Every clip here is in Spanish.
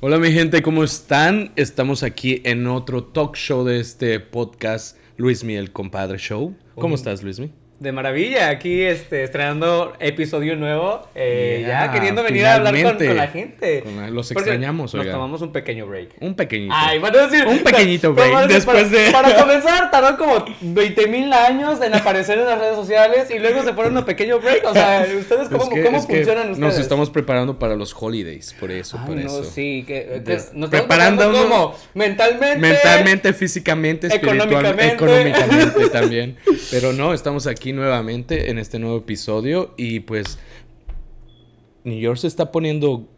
Hola mi gente, ¿cómo están? Estamos aquí en otro talk show de este podcast Luis Miel Compadre Show. ¿Cómo estás, Luismi? De maravilla, aquí este, estrenando episodio nuevo, eh, Yeah, ya queriendo venir a hablar con, la gente. Con la- los Porque extrañamos, Nos oigan. tomamos un pequeño break. Un pequeñito. Ay, bueno, es decir, Un pequeñito pero break después para, de- Para comenzar, tardó como 20 mil años en aparecer en las redes sociales y luego se fueron a un pequeño break. O sea, ¿ustedes Es cómo, que- cómo funcionan ustedes? Nos estamos preparando para los holidays, por eso, Ay, por no, eso. sí, que, que nos preparando como mentalmente. Mentalmente, físicamente, espiritualmente, Económicamente. económicamente también. Pero no, estamos aquí nuevamente en este nuevo episodio y pues New York se está poniendo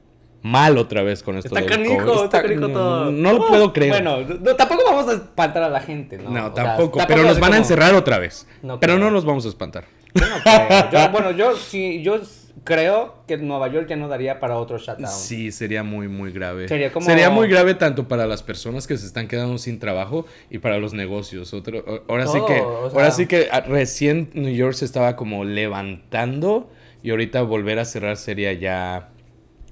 mal otra vez con esto Está del canijo, COVID. está canijo no, todo. No, lo puedo creer. Bueno, no, tampoco vamos a espantar a la gente, ¿no? no, sea, tampoco, pero nos van a encerrar otra vez. Pero no nos vamos a espantar. Yo creo. Yo- bueno, yo sí, yo creo que Nueva York ya no daría para otro shutdown. Sí, sería muy, muy grave. Sería como- muy grave tanto para las personas que se están quedando sin trabajo y para los negocios. Otro, ahora sí que, o sea- ahora sí que ah, recién New York se estaba como levantando y ahorita volver a cerrar sería ya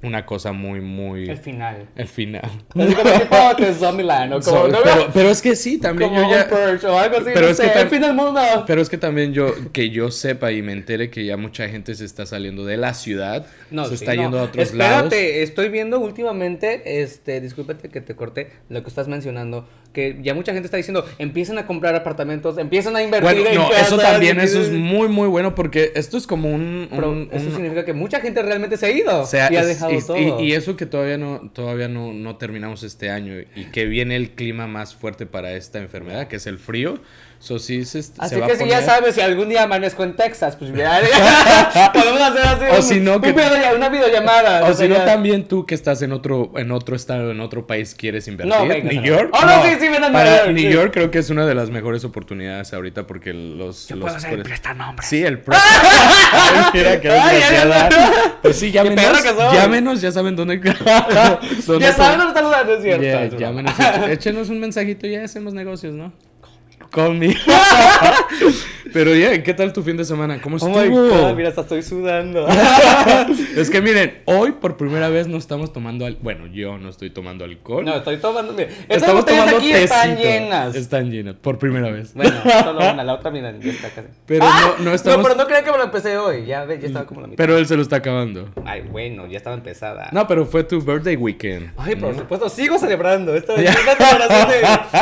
una cosa muy, muy... El final. el final. Así como tipo Zombieland o como, So, ¿no? pero, pero es que sí, también como yo ya... un Purge o algo así, pero no es sé, que el fin del mundo. Pero es que también yo, que yo sepa y me entere que ya mucha gente se está saliendo de la ciudad, se sí, está no. yendo a otros Espérate, lados. estoy viendo últimamente, este, discúlpate que te corté lo que estás mencionando, que ya mucha gente está diciendo, empiezan a comprar apartamentos, empiezan a invertir Bueno, en no, casas, eso también, eso es muy, muy bueno porque esto es como un... Pero un- eso un- significa que mucha gente realmente se ha ido o sea, y ha es- dejado y, todo. y- y eso que todavía no todavía no, no terminamos este año y que viene el clima más fuerte para esta enfermedad, que es el frío. So, sí se, se Así va que si ya sabes, si algún día amanezco en Texas, pues ya, podemos hacer así O un- si no, un que- video- una videollamada. O si no, sea, también tú que estás en otro, en otro estado, en otro país, quieres invertir. No, venga, New. York. Oh, no, sí, sí, ven a Para York, New. York creo que es una de las mejores oportunidades ahorita porque los... Yo los puedo hacer el. Sí, el mira, Ay, ya, ya. Pues sí, que soy. Llámenos, ya saben dónde... dónde Ya saben dónde están los cierto. Llámenos, échenos un mensajito y ya hacemos negocios, ¿no? Conmigo. Pero ya, ¿qué tal tu fin de semana? ¿Cómo Oh estuvo? my God, mira, hasta estoy sudando. es que miren, hoy por primera vez no estamos tomando al... Bueno, yo no estoy tomando alcohol. No, estoy tomando. Estas estamos tomando aquí están tecito. llenas. Están llenas, por primera vez. Bueno, solo una, la otra, mira, ya está casi. Pero no, no estamos... No, pero no crean que me lo empecé hoy. Ya, ya estaba como la mitad. Pero él se lo está acabando. Ay, bueno, ya estaba empezada. No, pero fue tu birthday weekend. Ay, por supuesto, sigo celebrando. Esta es una celebración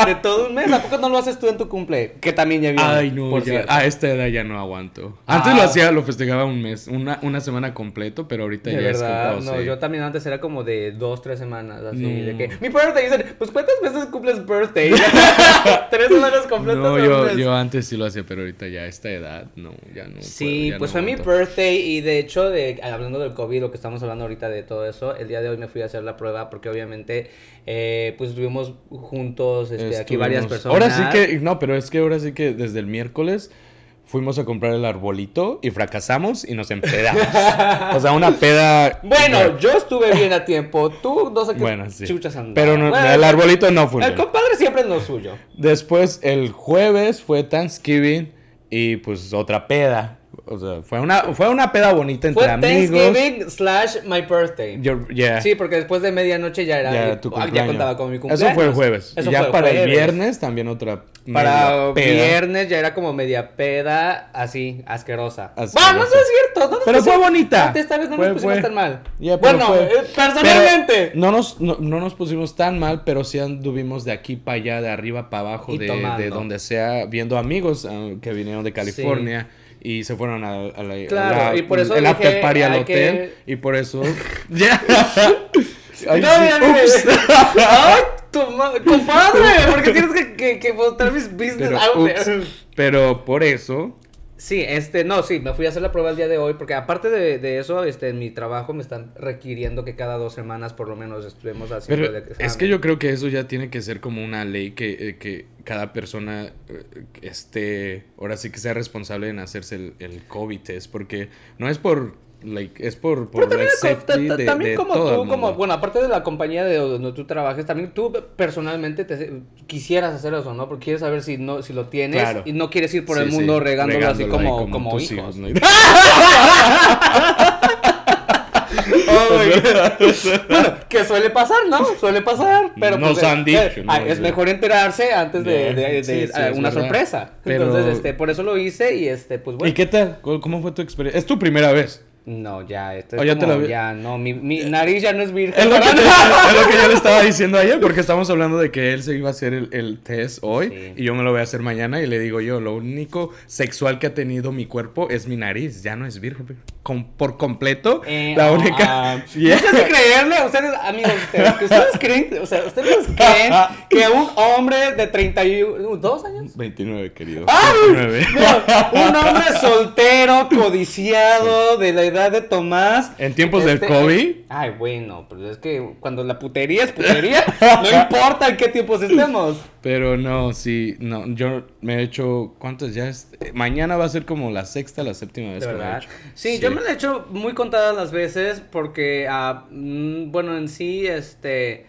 de, de todo un mes. ¿A poco no lo haces tú en tu cumple? Que también ya viene. Ay, no, por ya- cierto. A esta edad ya no aguanto. Antes Ah. lo hacía, lo festejaba un mes, una, una semana completo, pero ahorita De ya verdad, es como, no, sí. yo también antes era como de dos, tres semanas, así, No. de que, mi birthday, dicen, pues ¿cuántas veces cumples birthday? tres semanas completas No, yo, yo antes sí lo hacía, pero ahorita ya a esta edad, no, ya no. Sí, puedo, ya pues no fue mi birthday y de hecho, de, hablando del COVID, lo que estamos hablando ahorita de todo eso, el día de hoy me fui a hacer la prueba porque obviamente, eh, pues estuvimos juntos, este, aquí varias personas. Ahora sí que, no, pero es que ahora sí que desde el miércoles fuimos a comprar el arbolito y fracasamos y nos empedamos. o sea, una peda. Bueno, yo estuve bien a tiempo, tú no sé qué Bueno, sí. chuchas andabas. Pero no- Bueno, el arbolito no fue. El compadre siempre es lo suyo. Después, el jueves fue Thanksgiving y pues otra peda. O sea, fue una, fue una peda bonita entre Fue amigos. Thanksgiving slash my birthday. Yo- yeah. Sí, porque después de medianoche ya era. Ya, tu ah, ya cumpleaños. contaba con mi cumpleaños. Eso fue el jueves. Eso y ya fue el para el jueves. viernes también otra. Para peda. viernes ya era como media peda, así, asquerosa. Asquerosa. Bueno, no es cierto. No Pero fue pusimos- bonita. Esta vez no Fue- nos pusimos fue. tan mal. Pero bueno, fue- eh, personalmente. No nos, no, no nos pusimos tan mal, pero sí anduvimos de aquí para allá, de arriba para abajo, de, de donde sea, viendo amigos ah, que vinieron de California. Y se fueron a, a la, Claro, a la- y por eso el dije, after party al hotel. que- Y por eso. ya. Ay, no, ups. mira. Ay, compadre, porque tienes que, que, que botar mis business Pero, out ups. there. Pero por eso. Sí, este, no, sí, me fui a hacer la prueba el día de hoy, porque aparte de, de eso, este, en mi trabajo me están requiriendo que cada dos semanas por lo menos estuvimos haciendo Pero el es que yo creo que eso ya tiene que ser como una ley que, eh, que cada persona eh, esté, ahora sí que sea responsable en hacerse el, el COVID test, porque no es por Like, es por, por Pero también, de, de como tú, como, bueno, aparte de la compañía de donde tú trabajes, también tú personalmente te, quisieras hacer eso, ¿no? Porque quieres saber si no si lo tienes Claro. y no quieres ir por Sí, el sí, mundo regándolo así ahí como, como, tus hijos. ¿no? Oh bueno, que suele pasar, ¿no? Suele pasar. Pero Nos pues, han eh, dicho, ¿no? es mejor enterarse antes de, Bien. de- de- Sí, de, sí, es una sorpresa. Pero- Entonces, este, por eso lo hice y este, pues bueno. ¿Y qué tal? ¿Cómo cómo fue tu experiencia? Es tu primera vez. No, ya, esto Oh, es ya te como, la vi- ya, no, mi, mi nariz ya no es virgen. Es lo, que, para te- nada. es lo que yo le estaba diciendo ayer, porque estamos hablando de que él se iba a hacer el, el test hoy Sí. y yo me lo voy a hacer mañana y le digo yo, lo único sexual que ha tenido mi cuerpo es mi nariz, ya no es virgen. Con- por completo, Eh, la ah, única... Yeah. Muchos de creerle, ustedes, amigos, ustedes, que ustedes creen, o sea, ustedes creen que un hombre de 32 años 29, querido. ¡Ay! 29. No, un hombre soltero, codiciado, de la edad de Tomás. En tiempos del Este, COVID. Ay, bueno, pues es que cuando la putería es putería, no importa en qué tiempos estemos. Pero no, sí, no, yo me he hecho, ¿cuántos ya? Es? eh, Mañana va a ser como la sexta, la séptima vez que me he verdad. hecho. Sí, yo me lo he hecho muy contadas las veces porque, ah, mm, bueno, en sí, este,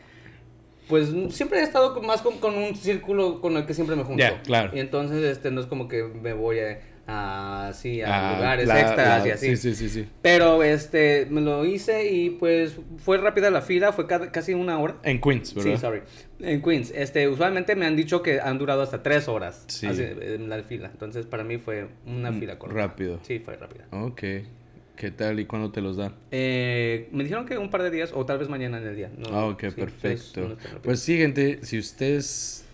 pues siempre he estado más con, con un círculo con el que siempre me junto. Ya, claro. Y entonces, este, no es como que me voy a, a, sí, a Ah, lugares la- extras la- y así. Sí, sí, sí, sí. Pero, este, me lo hice y pues fue rápida la fila, fue ca- casi una hora. En Queens, ¿verdad? Sí, sorry. En Queens, este, usualmente me han dicho que han durado hasta tres horas así, en la fila. Entonces, para mí fue una Mm, fila corta. rápido. Sí, fue rápida. Ok. ¿Qué tal y cuándo te los dan? Eh, me dijeron que un par de días o tal vez mañana en el día. No, Ah, ok, perfecto. no rápido. Pues sí, gente, si ustedes,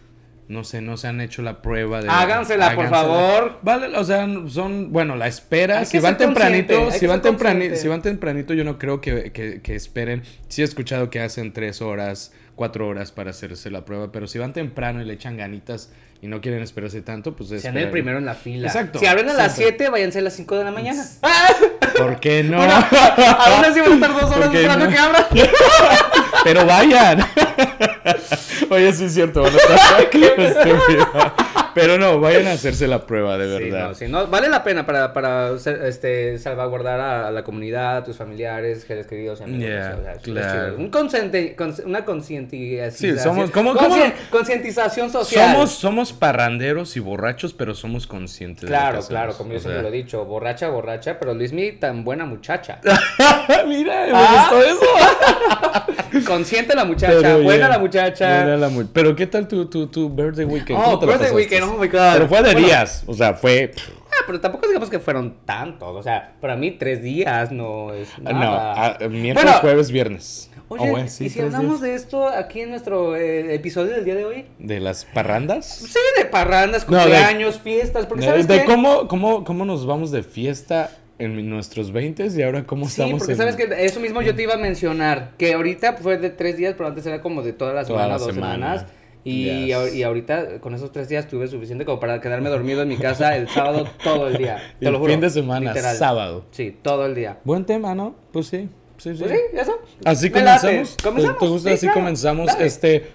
no sé, no se han hecho la prueba de... Hágansela, por favor. Vale, o sea, son, bueno, la espera, Hay si van tempranito, si van, ser temprani- consciente. si van tempranito, yo no creo que, que, que esperen. Sí he escuchado que hacen tres horas, cuatro horas para hacerse la prueba, pero si van temprano y le echan ganitas y no quieren esperarse tanto, pues Sean esperar. el primero en la fila. Exacto, Si abren a las siempre. 7, váyanse a las 5 de la mañana. ¿Por qué no? Bueno, aún así van a estar dos horas ¿Por qué esperando no? que abran. Pero vayan. Oye, sí es cierto, van a estar. Pero no, vayan a hacerse la prueba, de Sí, verdad. no, sí, no, vale la pena para, para este, salvaguardar a, la comunidad, a tus familiares, seres queridos, amigos. Yeah, o sea, es- es claro. Un consciente, cons- una concientización. Sí, somos- ¿cómo- Concientización social. Somos, somos parranderos y borrachos, pero somos conscientes. Claro, claro, como yo siempre lo he dicho, borracha, borracha, pero Luismi tan buena muchacha. Mira, me Ah. gustó eso. Consciente la muchacha, Pero, buena yeah, la muchacha. buena la mu- Pero ¿qué tal tu, tu, tu birthday weekend? Oh, ¿Cómo te la birthday weekend, oh my God. Pero fue de Bueno. días, o sea, fue... Ah, pero tampoco digamos que fueron tantos, o sea, para mí tres días no es nada. No, ah, miércoles, Bueno, jueves, viernes. Oye, Oh, sí, ¿y si hablamos días. de esto aquí en nuestro eh, episodio del día de hoy? ¿De las parrandas? Sí, de parrandas, No, de- cumpleaños, fiestas, porque De, ¿sabes de qué? cómo, cómo, cómo nos vamos de fiesta en nuestros 20 y ahora cómo Sí, estamos porque en- sabes que eso mismo yo te iba a mencionar, que ahorita fue de tres días, pero antes era como de toda la Toda semana, la dos semana. semanas. Y, Yes. y ahorita con esos tres días tuve suficiente como para quedarme dormido en mi casa el sábado todo el día. Te el lo juro. fin de semana, literal. sábado. Sí, todo el día. Buen tema, ¿no? Pues sí. Sí, sí. Pues sí, eso. Así comenzamos. ¿Te- Comenzamos, ¿Te gusta sí, así claro. comenzamos Dale. este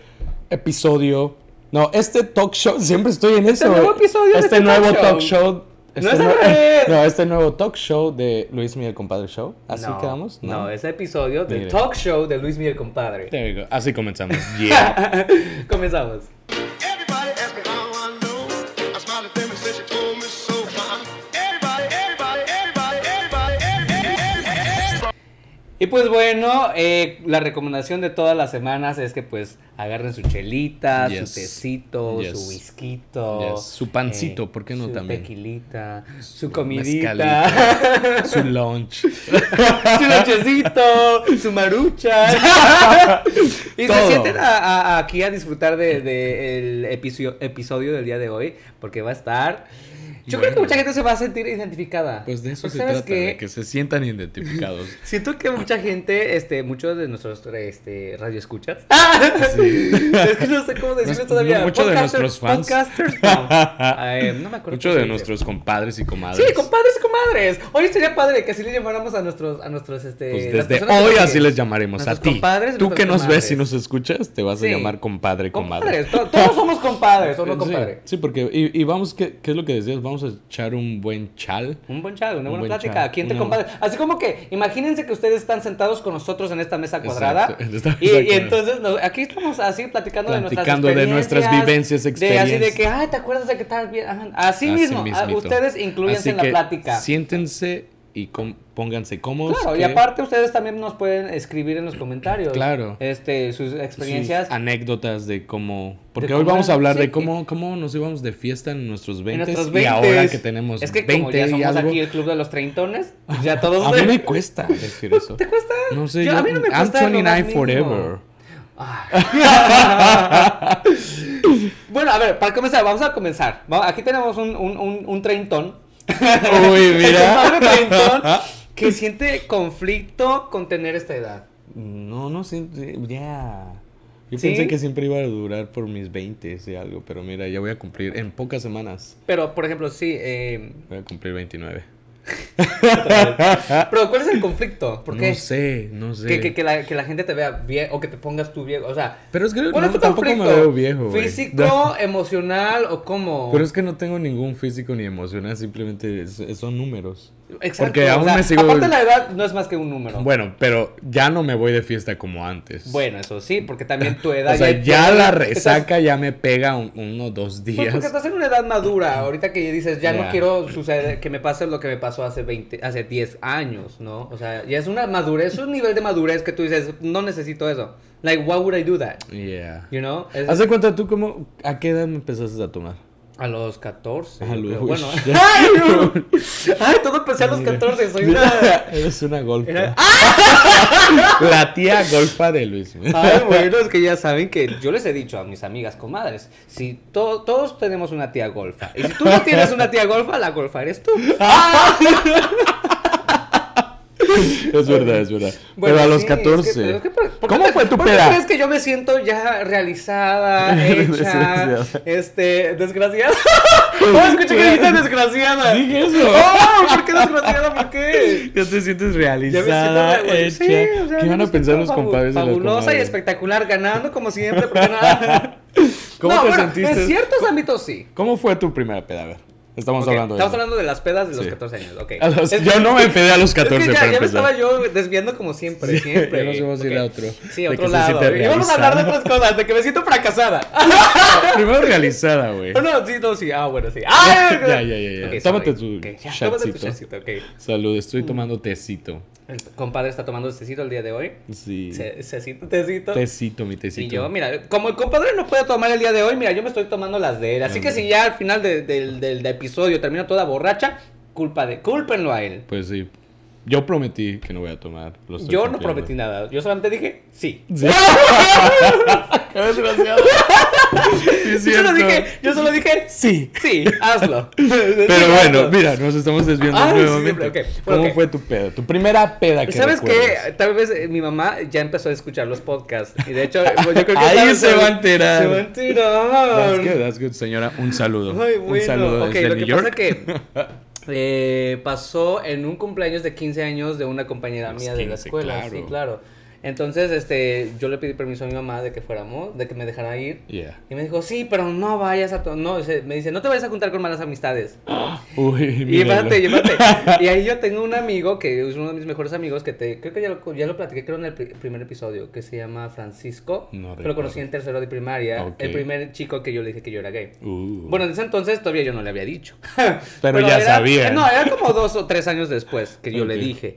episodio? No, este talk show, siempre estoy en eso. nuevo episodio Este este nuevo talk talk show. Show. No este es al nue- revés. No, este nuevo talk show de Luis Miguel Compadre Show. ¿Así no, quedamos? No, ese episodio del Mire. talk show de Luis Miguel Compadre. There you go. Así comenzamos. Yeah. Comenzamos. Y pues bueno, eh, la recomendación de todas las semanas es que pues agarren su chelita, Yes. su tecito, Yes. su. Yes. Su pancito, ¿por qué no su también? tequilita, su Su comidita. Su lunch. su nochecito, su marucha. y se Todo. sienten a- a- aquí a disfrutar de, de el episodio, episodio del día de hoy, porque va a estar... Yo creo que mucha gente se va a sentir identificada. Pues de eso Porque se ¿sabes trata, qué? de que se sientan identificados. Siento que mucha gente, este, muchos de nuestros este, radioescuchas. Sí. es que no sé cómo decirlo Nos- todavía. mucho de nuestros fans. Podcasters, no. No me acuerdo. Mucho cómo se de nuestros compadres y comadres. Sí, compadres y comadres. Hoy sería padre que así le llamáramos a nuestros, a nuestros, este. Pues desde hoy que- así les llamaremos a ti. compadres Tú que nos ves y nos escuchas, te vas Sí. a llamar compadre, comadre. Compadres, todos somos compadres, ¿o no, Sí, compadre? Sí, porque, y, y vamos, ¿qué, ¿qué es lo que decías? Vamos a echar un buen chal. Un buen chat, una Un buena buen plática. ¿Quién te una- compadre? Así como que, imagínense que ustedes están sentados con nosotros en esta mesa cuadrada. Exacto, en esta y, mesa y cuadrada. entonces nos- aquí estamos así platicando, Platicando de de nuestras nuestras experiencias. vivencias, De así de experiencias. que, ay, ¿te acuerdas de que tal bien? Así, mismo, ah, ustedes incluyense en la plática. Siéntense y pónganse cómodos. Claro, y aparte ustedes también nos pueden escribir en los comentarios. Claro. Este, sus sus experiencias. anécdotas de cómo... Porque De hoy cómo vamos a hablar sí, de cómo, cómo nos íbamos de fiesta en nuestros 20 en nuestros y 20 ahora que tenemos Es que 20 como ya somos algo... aquí el club de los treintones, ya todos... A mí me cuesta decir eso. ¿Te cuesta? No sé, Yo- yo, a mí no me I'm cuesta más 29 mínimo. forever. Bueno, a ver, para comenzar, vamos a comenzar. Aquí tenemos un, un, un, un treintón. Uy, mira. treintón que siente conflicto con tener esta edad. No, no sé, ya. Yo ¿Sí? pensé que siempre iba a durar por mis 20 y algo, pero mira, ya voy a cumplir en pocas semanas. Pero, por ejemplo, sí. eh, Voy a cumplir 29. Pero, ¿cuál es el conflicto? ¿Por qué? No sé, no sé. Que, que, que, la, que la gente te vea bien o que te pongas tú viejo. O sea, Pero es que ¿cuál es no, tu tampoco me conflicto? veo viejo. ¿Físico, emocional o cómo? Pero es que no tengo ningún físico ni emocional, simplemente es- son números. Exacto. porque aún o sea, me sigo- Aparte, la edad no es más que un número. Bueno, pero ya no me voy de fiesta como antes. Bueno, eso sí, porque también tu edad. o sea, ya, ya- la estás- resaca ya me pega un- uno o dos Pues días. porque estás en una edad madura, ahorita que dices, ya no Ya. quiero suceder, que me pase lo que me pasó hace 20, hace 10 años, ¿no? O sea, ya es una madurez, es un nivel de madurez que tú dices, no necesito eso. Like, why would I do that? Yeah. You know? Es- Haz de cuenta tú cómo, a qué edad me empezaste a tomar. A los 14. Ah, yo creo. uy, bueno. ¡Ay, no! Ay, todo empecé a los 14, soy una... Eres una golfa. Era- La tía golfa de Luis. Ay, bueno, es que ya saben que yo les he dicho a mis amigas comadres, si to- todos tenemos una tía golfa, y si tú no tienes una tía golfa, la golfa eres tú. Es verdad, es verdad. Bueno, Pero a los sí, es que- 14. pero es que, ¿por- por qué ¿Cómo te- fue tu peda? crees que yo me siento ya realizada, hecha, Desgraciada. este, desgraciada? ¿Cómo escuché que dijiste desgraciada? Dije eso. ¡Oh! ¿Por qué desgraciada? ¿Por qué? Ya te sientes Ya me realizada, siento, hecha. sí, o sea, ¿Qué van a pensar los compadres de Fabulosa y espectacular, ganando como siempre, porque nada. ¿Cómo no, te bueno, sentiste? En ciertos ámbitos sí. ¿Cómo fue tu primera peda? A ver, estamos hablando de Estamos hablando de las pedas de los Sí. 14 años, ok. Los- Es- yo no me pedí a los 14 es que ya, me estaba yo desviando como siempre, Sí, siempre. ya nos íbamos a ir a otro. Sí, a lado. Y vamos a hablar de otras cosas, de que me siento fracasada. Primero realizada, güey. Oh, no, sí, no, sí. Ah, bueno, sí. Ah, Ya, ya, ya, ya. Ok, Tómate tu tómate tu shotcito. Salud, Mm. estoy tomando tecito. El compadre está tomando tecito el día de hoy. Sí. Cecito, tecito. Tecito, mi tecito. Y yo, mira, como el compadre no puede tomar el día de hoy, mira, yo me estoy tomando las de él. Así que si ya al final de- del, del episodio termino toda borracha, culpa de, cúlpenlo a él. Pues sí. Yo prometí que no voy a tomar. lo estoy Yo no cumpliendo. prometí nada, yo solamente dije sí. Sí. Qué desgraciado. Sí, es Yo solo dije, yo solo dije Sí. sí, hazlo. Pero bueno, mira, nos estamos desviando Ah, sí, nuevamente. siempre, ok. Bueno, ¿Cómo ok. fue tu peda? Tu primera peda que ¿Sabes qué? Tal vez eh, mi mamá ya empezó a escuchar los podcasts. Y de hecho, yo creo que Ahí se va a enterar. Se va a enterar. That's good, that's good, señora. Un saludo. Ay, Un bueno. saludo ok, desde lo New que York. pasa que eh, pasó en un cumpleaños de 15 años de una compañera mía de la 15, escuela. claro. Sí, claro. Entonces, este, yo le pedí permiso a mi mamá de que fuéramos, de que me dejara ir. Yeah. Y me dijo, sí, pero no vayas a... No, me dice, no te vayas a juntar con malas amistades. Uy, Y míralo. espérate, y ahí yo tengo un amigo que es uno de mis mejores amigos que te creo que ya lo, ya lo platiqué creo en el pri- primer episodio que se llama Francisco. No que lo conocí en tercero de primaria. El primer chico que yo le dije que yo era gay. Uh. Bueno, en ese entonces todavía yo no le había dicho. Pero ya era- sabía. No, era como dos o tres años después que yo le dije.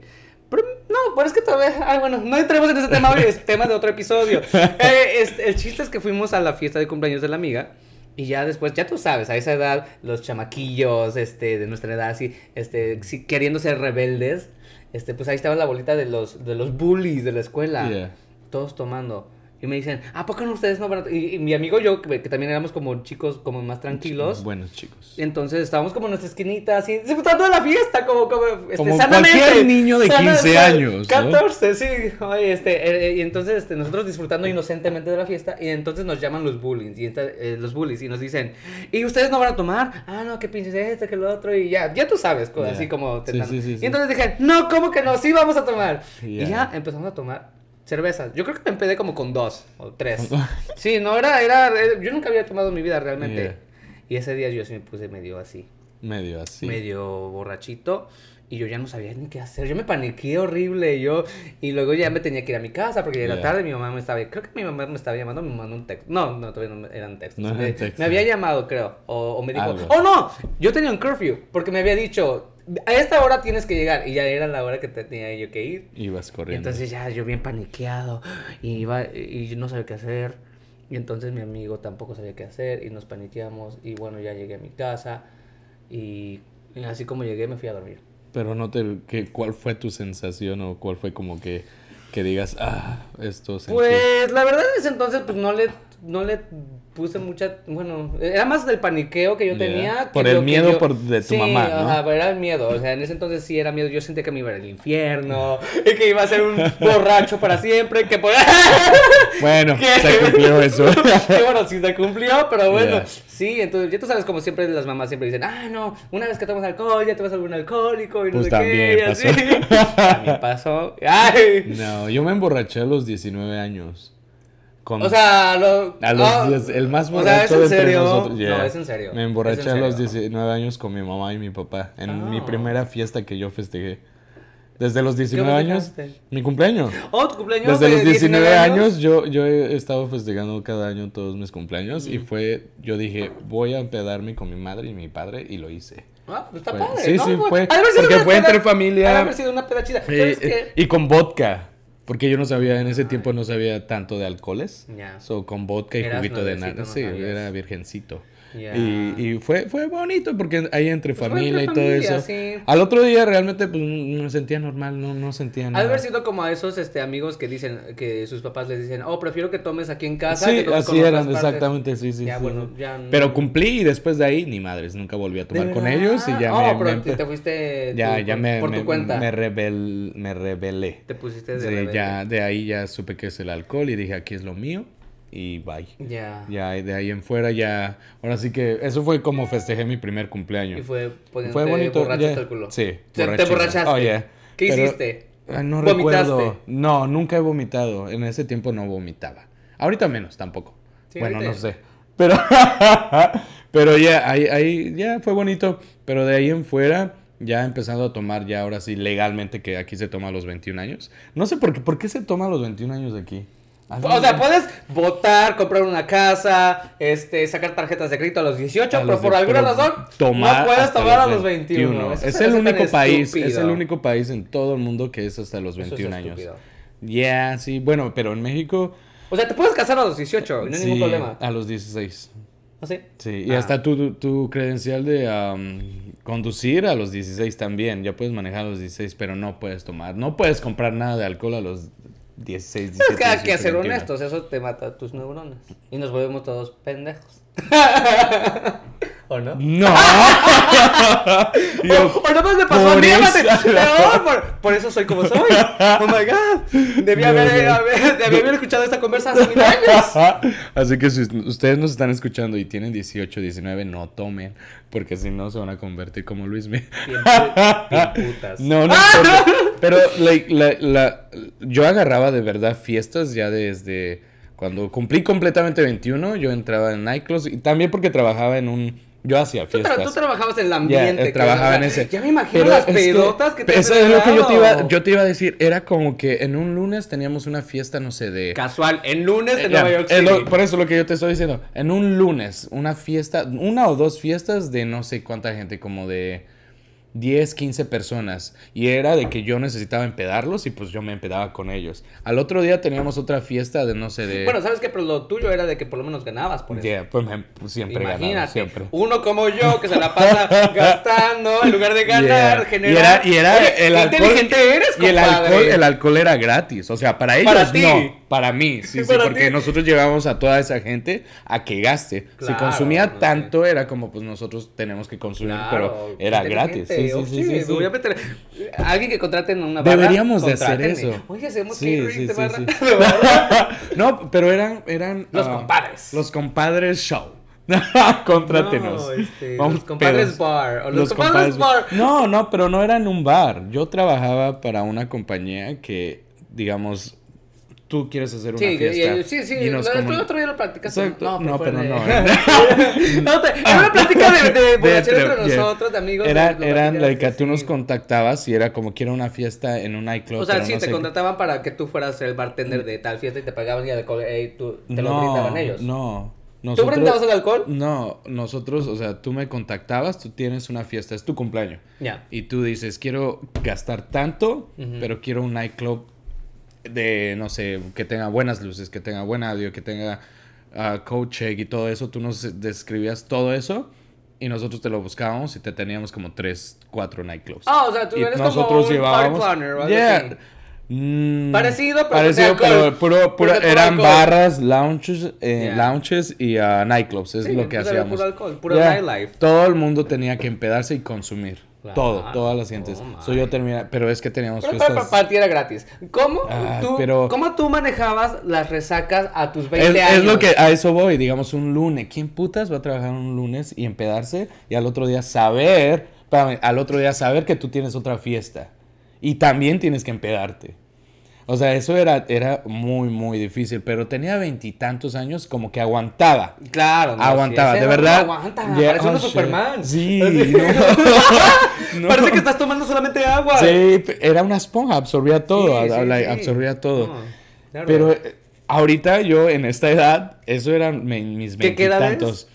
Pero es que todavía. Ah, bueno, no entremos en ese tema hoy, es tema de otro episodio. Eh, el chiste es que fuimos a la fiesta de cumpleaños de la amiga. Y ya después, ya tú sabes, a esa edad, los chamaquillos, este, de nuestra edad, así, este, queriendo ser rebeldes, este, pues ahí estaba la bolita de los, de los bullies de la escuela. Yeah. Todos tomando. Y me dicen, ¿a poco no ustedes no van a-?" Y, y mi amigo y yo, que, que también éramos como chicos como más tranquilos. Buenos chicos. Y entonces estábamos como en nuestra esquinita, así, disfrutando de la fiesta, como, como, este, Como sanamente. cualquier niño de Sana- 15 sana- años, ¿no? 14, sí. Oye, este, eh, eh, y entonces este, nosotros disfrutando inocentemente de la fiesta, y entonces nos llaman los bullies, y eh, los bullies, y nos dicen, ¿y ustedes no van a tomar? Ah, no, qué pinches este, que lo otro, y ya, ya tú sabes, Ya. así como Sí, sí, sí. Y entonces dije, no, ¿cómo que no? Sí, vamos a tomar. Y Ya. ya empezamos a tomar. Cervezas. Yo creo que me empedé como con dos o tres. Sí, no, era, era, era- yo nunca había tomado en mi vida realmente. Yeah. Y ese día yo sí me puse medio así, Medio así. medio borrachito. Y yo ya no sabía ni qué hacer. Yo me paniqué horrible. Yo, y luego ya me tenía que ir a mi casa porque ya era Yeah. tarde. Mi mamá me estaba. Creo que mi mamá me estaba llamando. Me mandó un texto. No, no, todavía no eran textos. No me, había llamado, creo. O, o me dijo. Algo. ¡Oh, no! Yo tenía un curfew. Porque me había dicho. A esta hora tienes que llegar. Y ya era la hora que tenía yo que ir. Ibas corriendo. entonces ya yo bien paniqueado. Y iba y yo no sabía qué hacer. Y entonces mi amigo tampoco sabía qué hacer. Y nos paniqueamos. Y bueno, ya llegué a mi casa. Y, y así como llegué, me fui a dormir. Pero no te... ¿qué, ¿Cuál fue tu sensación o cuál fue como que, que digas, ah, esto sentí"? Pues la verdad en ese entonces pues no le no le puse mucha, bueno, era más del paniqueo que yo tenía. que Por el miedo yo- por- de tu Sí, mamá, ¿no? ajá, era el miedo, o sea, en ese entonces sí era miedo, yo sentía que me iba al infierno, y que iba a ser un borracho para siempre, que por... Bueno, se cumplió eso. que bueno, sí se cumplió, pero bueno, sí, entonces ya tú sabes como siempre las mamás siempre dicen, ah, no, una vez que tomas alcohol ya te vas a volver un alcohólico y no Pues sé también qué, y pasó. así. También pasó. Ay. No, yo me emborraché a los 19 años. Con, O sea, lo, a los ah, 10, el más o sea, ¿es borracho en serio? nosotros. No, es en serio. Me emborraché en a los serio. 19 años con mi mamá y mi papá. En mi Ah. primera fiesta que yo festejé. Desde los 19 años. Mi cumpleaños. Oh, tu cumpleaños Desde de los 19 años yo, yo he estado festejando cada año todos mis cumpleaños y fue, yo dije, voy a empedarme con mi madre y mi padre y lo hice. Ah, pues está Fue- padre. sí, ¿no? sí, Fue- porque fue entre familia. haber sido una peda chida. ¿Sabes Eh, eh, y con vodka, porque yo no sabía, en ese tiempo no sabía tanto de alcoholes. Ya. So, con vodka y Eras juguito de naranja. sí, era virgencito. Y, y fue, fue bonito porque ahí entre Pues familia entre y todo eso. sí. Al otro día realmente pues no me sentía normal, no, no sentía nada. haber sido como a esos este, amigos que dicen, que sus papás les dicen, oh, prefiero que tomes aquí en casa. Sí, así eran, partes". exactamente, sí, sí. Ya, sí, bueno, sí. ya no- Pero cumplí y después de ahí, ni madres, nunca volví a ¿De tomar con verdad? ellos y ya oh, me, pero me te, fuiste ya, tú ya por, me, por tu cuenta. me, rebel, me rebelé. Te pusiste de Sí, rebelde. ya de ahí ya supe que es el alcohol y dije, aquí es lo mío y bye. Ya. Ya de ahí en fuera ya, ahora sí que eso fue como festejé mi primer cumpleaños. Y fue Fue bonito. borracho el culo. Sí. Te- Te emborrachaste. Oh, yeah. ¿Qué Pero- hiciste? Ay, no ¿Vomitaste? recuerdo. No, nunca he vomitado. En ese tiempo no vomitaba. Ahorita menos tampoco. Sí, bueno, ahorita no sé. Pero, pero ya, ahí, ahí ya fue bonito. Pero de ahí en fuera, ya he empezado a tomar ya ahora sí legalmente, que aquí se toma a los 21 años. No sé por qué, ¿por qué se toma a los 21 años aquí? O sea, puedes votar, comprar una casa, este, sacar tarjetas de crédito a los 18, A pero los por de- alguna pero razón tomar no puedes tomar a los 21. Eso Es el único país, es el único país en todo el mundo que es hasta los Eso es 21 años. Ya, sí, bueno, pero en México O sea, te puedes casar a los 18 y no hay sí, ningún problema. a los 16. ¿No sé? Sí, y Ah. hasta tu, tu credencial de conducir a los 16 también. Ya puedes manejar a los 16, pero no puedes tomar. No puedes comprar nada de alcohol a los 16, 17, Es que hay que 18, ser 21. honestos, eso te mata tus neuronas. Y nos volvemos todos pendejos. ¿O no? No. O, me pasó a por mí. No, por, por eso soy como soy. Oh my god. Debí, No, haber, no. haber- debí haber escuchado esta conversa hace mil años. Así que si ustedes nos están escuchando y tienen 18, 19, no tomen, porque si no se van a convertir como Luis Me. Putas. No, no importa. Pero like, la, la- yo agarraba de verdad fiestas ya desde cuando cumplí completamente 21. Yo entraba en nightclubs y también porque trabajaba en un. Yo hacía Tú, tra- fiestas. tú trabajabas en el ambiente. eh, trabajaba en ese. Ya me imagino Pero las es que pedotas que, te Eso es lo que yo te, iba, yo te iba a decir. Era como que en un lunes teníamos una fiesta, no sé, de. Casual, en lunes Eh, en ya, Nueva York City. lo- por eso lo que yo te estoy diciendo. En un lunes, una fiesta, una o dos fiestas de no sé cuánta gente, como de 10, 15 personas. Y era de que yo necesitaba empedarlos y pues yo me empedaba con ellos. Al otro día teníamos otra fiesta de no sé de... Bueno, ¿sabes qué? Pero lo tuyo era de que por lo menos ganabas por eso. Yeah, pues, me- pues, siempre ganaba, Imagínate, siempre. uno como yo que se la pasa gastando en lugar de ganar, Yeah. generar. Y era, y era Oye, el alcohol. inteligente eres, y el alcohol, el alcohol era gratis. O sea, para ellos Para ti. no. Para mí, sí, sí, porque ti. nosotros llevábamos a toda esa gente a que gaste. si Claro, consumía no sé. tanto, era como pues nosotros tenemos que consumir, Claro, pero era gratis. Sí, sí, inteligente. sí, Oh, sí, sí. Voy a meter alguien que contraten en una barra. Deberíamos de hacer eso. Oye, hacemos catering de barra. no, pero eran, eran Los ah, compadres. Los compadres show. Contrátenos. No, este, Vamos, los compadres pedos. bar, o los compadres bar. No, no, pero no era en un bar. Yo trabajaba para una compañía que, digamos, tú quieres hacer una Sí, fiesta. y- sí, sí, y nos lo- comun- el otro día lo platicaste. Exacto. No, No, pero, no. no, te- era una plática de, de entre- yeah. nosotros, de amigos. Era, de- eran, sí, tú nos contactabas y era como que era una fiesta en un nightclub. O sea, pero sí, no te sé- contrataban para que tú fueras el bartender de tal fiesta y te pagaban y alcohol, eh, tú- te lo no, brindaban ellos. No, Nosotros, brindabas el alcohol? No, nosotros, o sea, tú me contactabas, tú tienes una fiesta, es tu cumpleaños. Ya. Y tú dices, quiero gastar tanto, pero quiero un nightclub de, no sé, que tenga buenas luces, que tenga buen audio, que tenga ah, code check y todo eso. Tú nos describías todo eso y nosotros te lo buscábamos y te teníamos como tres, cuatro nightclubs. Ah, o sea, tú Y eres como un party planner Yeah. Mm, Parecido, pero parecido, pero puro, puro- eran alcohol. barras, lounges, eh, Yeah. lounges y ah, nightclubs, es Sí, lo que pues era hacíamos. puro alcohol, puro Yeah. nightlife. Todo el mundo tenía que empedarse y consumir. Claro. Todo, todas las gentes. Oh, so yo my. terminé, pero es que teníamos Pero para, fiestas. para ti era gratis. ¿Cómo, Ah, tú, pero- ¿Cómo tú manejabas las resacas a tus 20 Es, años? es lo que a eso voy, digamos un lunes. ¿Quién putas va a trabajar un lunes y empedarse y al otro día saber, espérame, al otro día saber que tú tienes otra fiesta y también tienes que empedarte? O sea, eso era, era muy, muy difícil, pero tenía veintitantos años como que aguantaba. Claro, no, aguantaba, de verdad. Aguanta, Yeah, parece oh, shit. Superman. Sí, Así- no. No. Parece que estás tomando solamente agua. Sí, era una esponja, absorbía todo, Sí, sí, a- like, sí. absorbía todo. Claro. Pero eh, ahorita yo en esta edad, eso eran mis ¿Qué- qué edad veintitantos.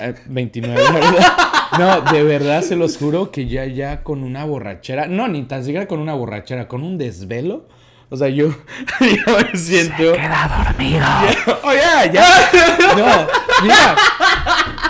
Eh, 29, ¿verdad? No, de verdad se los juro que ya, ya con una borrachera, no, ni tan siquiera con una borrachera, con un desvelo. O sea, yo, yo me siento. queda dormido. Oh, ya, ya. No, mira.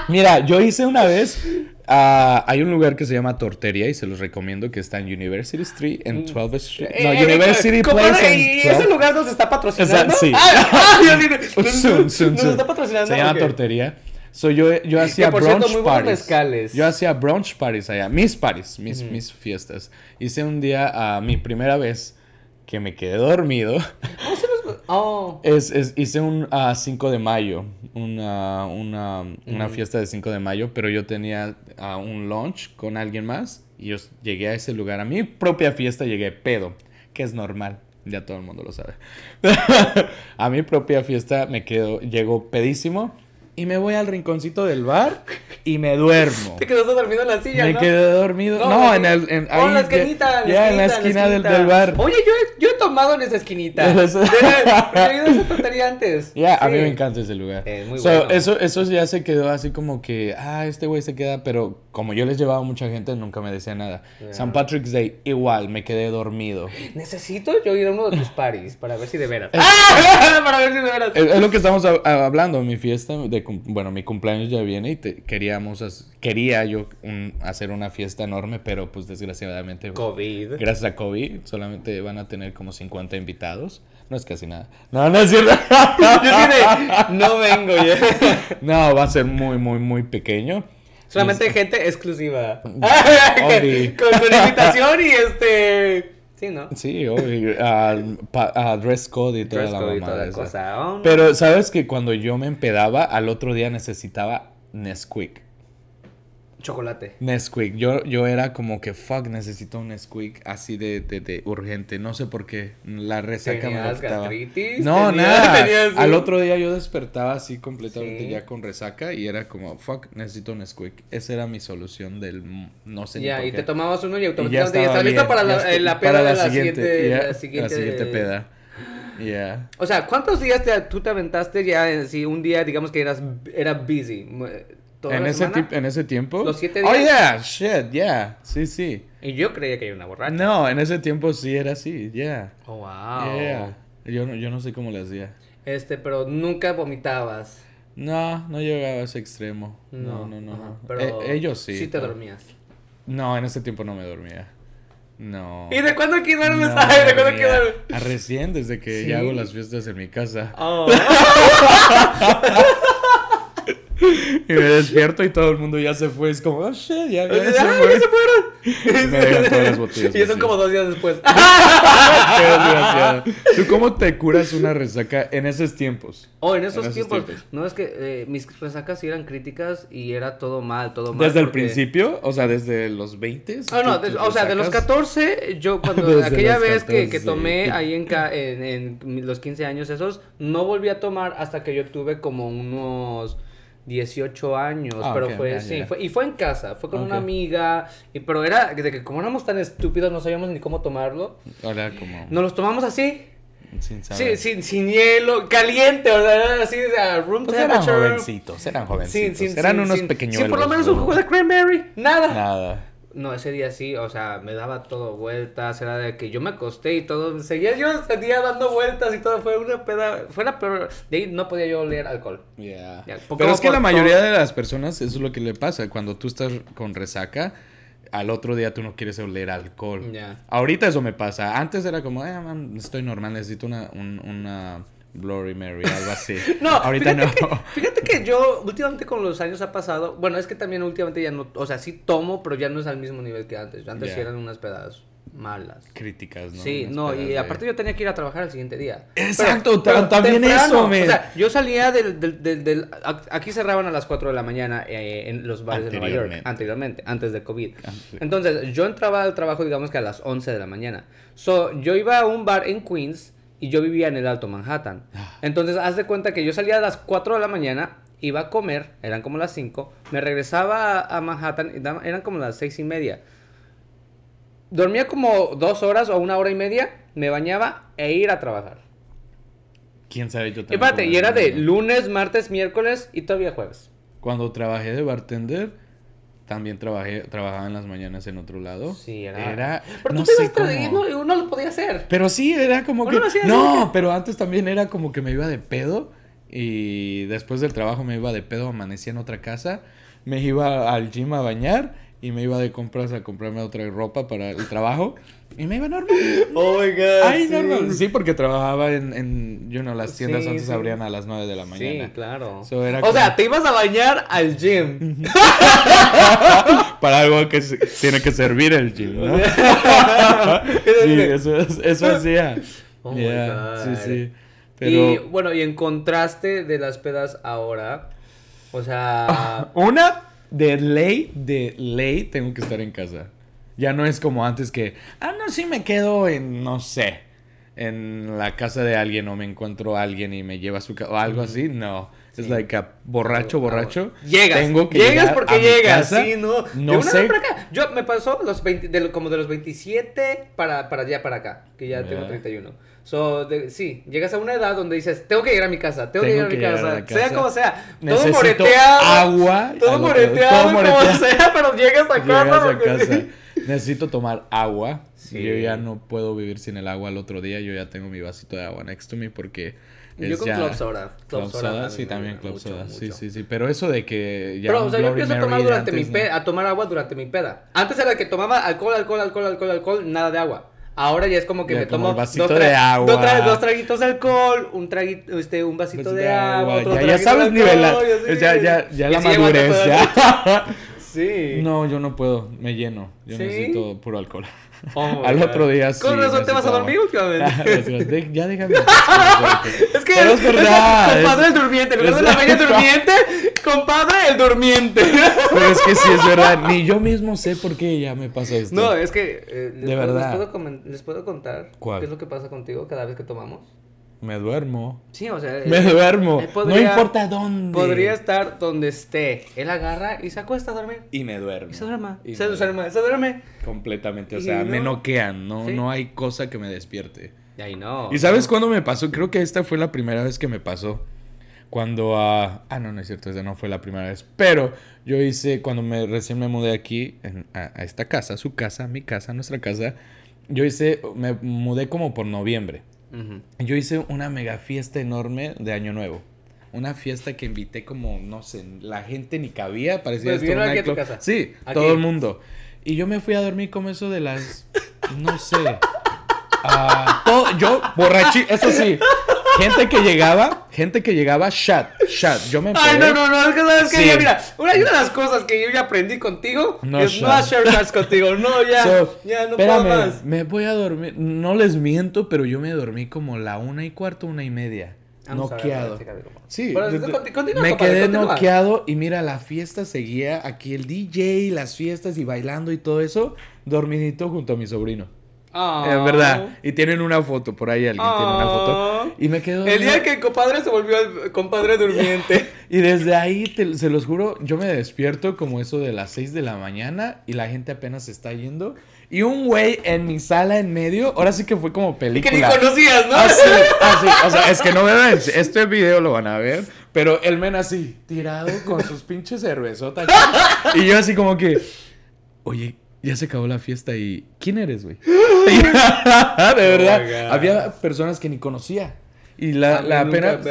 Mira, yo hice una vez. ah, hay un lugar que se llama Tortería y se los recomiendo que está en University Street en 12th Street. No, Eh, University compadre, Place ¿Y en 12th. ese lugar nos está patrocinando? Exacto, sí. Ah, yo Soon, soon, ¿Nos soon. está patrocinando? Se llama Ok. Tortería. So, yo, yo hacía por brunch cierto, muy parties. mezcales. Yo hacía brunch parties allá. Mis parties, mis, mis fiestas. Hice un día, a mi primera vez, que me quedé dormido. ¿Cómo se nos- Oh. Es, es- hice un ah, 5 de mayo, una, una, una fiesta de 5 de mayo, pero yo tenía ah, un lunch con alguien más y yo llegué a ese lugar. A mi propia fiesta llegué pedo, que es normal, ya todo el mundo lo sabe. a mi propia fiesta me quedo, llego pedísimo y me voy al rinconcito del bar y me duermo. Te quedaste dormido en la silla, Me ¿no? quedé dormido. No, en el. En, oh, en la ahí, ya- esquinita. En la esquina del, esquinita. del bar. Oye, yo he, yo he tomado en esa esquinita. Yo he ido a esa tontería antes. Ya, a Sí. mí me encanta ese lugar. Es muy So, bueno. eso, eso ya se quedó así como que, ah, este güey se queda, pero como yo les llevaba a mucha gente, nunca me decía nada. Ya. San Patrick's Day, igual, me quedé dormido. Necesito yo ir a uno de tus paris para ver si de veras. ¡Ah! para ver si de veras. Es, es lo que estamos hab- hablando, mi fiesta, de, bueno, mi cumpleaños ya viene y te- queríamos, quería yo un- hacer una fiesta enorme, pero pues desgraciadamente, COVID. gracias a COVID, solamente van a tener como 50 invitados. No es casi nada. No, no es cierto. No vengo ya. No, va a ser muy, muy, muy pequeño. Solamente gente exclusiva. Con, con invitación y este. Sí, ¿no? Sí, obvio. ah, pa- ah, dress code y toda Dress la code y toda la cosa. Oh, no. Pero, ¿sabes que cuando yo me empedaba, al otro día necesitaba Nesquik? Chocolate. Nesquik. Yo, yo era como que, fuck, necesito un Nesquik así de, de, de urgente. No sé por qué. La resaca me lo ¿Tenías quitaba. gastritis? No, ¿Tenías- nada. tenías Al otro día yo despertaba así completamente Sí. ya con resaca y era como, fuck, necesito un Nesquik. Esa era mi solución del... No sé ni Ya, por y te tomabas uno y Y ya automáticamente estaba listo para la, eh, peda para de la siguiente, ya, la siguiente, la siguiente peda. Yeah. O sea, ¿cuántos días te, tú te aventaste ya sí, un día, digamos que eras era busy? Mu- ¿Toda En la ese, semana? en ese tiempo. ¿Los siete Oh, días? yeah, shit, yeah. Sí, sí. Y yo creía que era una borracha. No, en ese tiempo sí era así, yeah. Oh, wow. Yeah. Yo, no- yo no sé cómo le hacía. Este, pero nunca vomitabas. No, no llegaba a ese extremo. No, no, no. Pero Eh, ellos sí. Sí te pero- dormías. No, en ese tiempo no me dormía. No. ¿Y de cuándo aquí duermes? No Ay, ¿de cuándo aquí dormía. duermes? A recién, desde que ¿Sí? ya hago las fiestas en mi casa. Oh. Y me despierto y todo el mundo ya se fue. Es como, oh shit, ya, ya ¡Ay, se ya fue. se fueron! Me dejan todas las botellas y vacías. como dos días después. Qué desgraciado. ¿Tú cómo te curas una resaca en esos tiempos? Oh, en esos, En esos tiempos. tiempos. No, es que eh, mis resacas sí eran críticas y era todo mal, todo mal. ¿Desde el principio? O sea, desde los 20? Ah, no, ¿Tú- de- o sea, de los resacas? 14, yo cuando Desde aquella vez que, que 14. tomé ahí en, ca- en, en los 15 años esos, no volví a tomar hasta que yo tuve como unos 18 años, Ah, pero ok, fue, ya, sí, ya. fue, y fue en casa, fue con una Ok. amiga, y, pero era de que como éramos tan estúpidos no sabíamos ni cómo tomarlo, Ahora como... nos los tomamos así, Sin Sí, saber. sin, sin hielo, caliente, o sea, así de a room Pues eran temperature. jovencitos, eran jovencitos. sin, eran unos pequeñuelos. sin por lo menos un jugo de cranberry, nada. Nada. No, ese día sí, o sea, me daba todo vueltas, era de que yo me acosté y todo, seguía yo, seguía dando vueltas y todo, fue una peda, fue la peor, de ahí no podía yo oler alcohol. Yeah. Ya, Pero es que la mayoría todo- de las personas, eso es lo que le pasa. Cuando tú estás con resaca, al otro día tú no quieres oler alcohol. Ya. Ahorita eso me pasa. Antes era como, eh, man, estoy normal, necesito una, un- una Bloody Mary, algo así. No, ahorita no. fíjate Que, fíjate que yo últimamente con los años ha pasado, bueno, es que también últimamente ya no, o sea, sí tomo, pero ya no es al mismo nivel que antes. Antes sí eran unas pedas malas. Críticas, ¿no? Sí, Unas no, y de- aparte yo tenía que ir a trabajar al siguiente día. Exacto, ta- también eso, men. O sea, yo salía del, del, del, Aquí cerraban a las 4 de la mañana eh, en los bares de Nueva York, Anteriormente. antes de COVID. Antes. Entonces, yo entraba al trabajo, digamos que a las 11 de la mañana. So, yo iba a un bar en Queens y yo vivía en el Alto Manhattan. Ah. Entonces, haz de cuenta que yo salía a las 4 de la mañana, iba a comer, eran como las 5, me regresaba a, Manhattan, eran como las 6 y media. Dormía como dos horas o una hora y media, me bañaba e ir a trabajar. ¿Quién sabe? Yo Y también espérate, y era de lunes, martes, miércoles y todavía jueves. Cuando trabajé de bartender, también trabajé, trabajaba en las mañanas en otro lado. Sí, era. Era, Pero no tú sé ibas y cómo. no, uno lo podía hacer. Pero sí, era como Uno que... No, pero antes también era como que me iba de pedo y después del trabajo me iba de pedo, amanecía en otra casa, me iba al gym a bañar y me iba de compras a comprarme otra ropa para el trabajo y me iba normal. Oh my god. Ay, normal. Sí, porque trabajaba en, en you know, las tiendas Sí, antes sí. abrían a las 9 de la mañana. Sí, claro. So, o como- sea, te ibas a bañar al gym. Para algo que tiene que servir el gym, ¿no? sí, eso, eso hacía. Oh my Yeah, God. Sí, sí. Y Pero bueno, y en contraste de las pedas ahora, o sea, una de ley, de ley, tengo que estar en casa. Ya no es como antes que, ah, no, sí me quedo en, no sé, en la casa de alguien o me encuentro a alguien y me lleva a su casa o algo así. No. Es like a borracho, borracho. llegas. Tengo que llegas llegar porque a mi llegas. casa. Sí, no. No de una sé. vez para acá. Yo me pasó los 20, de lo- como de los 27 para, para allá para acá, que ya tengo Ya. 31. So, de- sí, llegas a una edad donde dices, tengo que ir a mi casa, tengo, que ir Tengo a mi que llegar casa, a la sea casa. como sea, todo Necesito moreteado, agua. todo moreteado, todo como moreteado. sea, pero llegas a casa. Llegas a porque- casa. Necesito tomar agua. Sí. Yo ya no puedo vivir sin el agua al otro día. Yo ya tengo mi vasito de agua next to me porque. Yo es con ya- club soda. Club soda, sí, también club mucho, soda. Sí, mucho. sí, sí. Pero eso de que ya. Pero, o sea, yo empiezo a tomar durante mi antes, pe- ¿no? a tomar agua durante mi peda. Antes era que tomaba alcohol, alcohol, alcohol, alcohol, alcohol, nada de agua. Ahora ya es como que Ya me como tomo vasito dos, de agua. dos, tra- dos traguitos de alcohol, un traguito, este, un vasito, Vasito de agua, otro Ya, ya sabes nivelar. Ya, ya, ya la madurez. Ya. Sí. No, yo no puedo. Me lleno. Yo ¿Sí? necesito puro alcohol. Oh Al otro día sí. Con razón te vas a dormir últimamente. Ya déjame. Es que Pero es verdad, compadre el durmiente, en lugar de es- la bella durmiente, compadre el durmiente. Pero es que sí es verdad. Ni yo mismo sé por qué ya me pasa esto. No, es que eh, De puedo- verdad. Les, puedo les puedo contar ¿Cuál? qué es lo que pasa contigo cada vez que tomamos. Me duermo. Sí, o sea. Me duermo. él no importa dónde. Podría estar donde esté. Él agarra y se acuesta a dormir. Y me duermo. Y se duerme. Y Se me duerme, se duerme. Completamente. O sea, me no- noquean. No, Sí. no hay cosa que me despierte. Y ahí no. ¿Y sabes cuándo me pasó? Creo que esta fue la primera vez que me pasó. Cuando ah, ah, no, no es cierto, esa no fue la primera vez. Pero yo hice, cuando me recién me mudé aquí, en- a, a esta casa, su casa, mi casa, nuestra casa, yo hice, me mudé como por noviembre. Yo hice una mega fiesta enorme de Año Nuevo. Una fiesta que invité como, no sé, la gente ni cabía, parecía Pues esto vinieron un aquí a tu nightclub. casa. Sí, Aquí. todo el mundo. Y yo me fui a dormir como eso de las, no sé, ah, todo- yo borrachi, eso sí, gente que llegaba, gente que llegaba, shot, shot, yo me Ay, empedé. no, no, no, es que sabes que Sí. ya, mira, una, de las cosas que yo ya aprendí contigo No es no hacer shots contigo. No, ya, So, ya, no espérame, puedo más. me voy a dormir, no les miento, pero yo me dormí como la una y cuarto, una y media, Vamos noqueado. ver. Sí, Pero, de- conti- continúa, me compadre, quedé continúa. noqueado y mira, la fiesta seguía aquí el DJ, las fiestas y bailando y todo eso, dormidito junto a mi sobrino. Ah. En verdad. Y tienen una foto, por ahí alguien tiene una Ah. foto. Y me quedo... El día que el compadre se volvió el compadre durmiente. Y desde ahí, te- se los juro, yo me despierto como eso de las 6 de la mañana y la gente apenas se está yendo. Y un güey en mi sala en medio, ahora sí que fue como Que ni película. conocías, ¿no? Así, así, o sea, es que no me ven, este video lo van a ver, pero el men así, tirado con sus pinches cervezotas. Y yo así como que, oye, ya se acabó la fiesta y, ¿quién eres, güey? de verdad, Oh había personas que ni conocía. Y la, la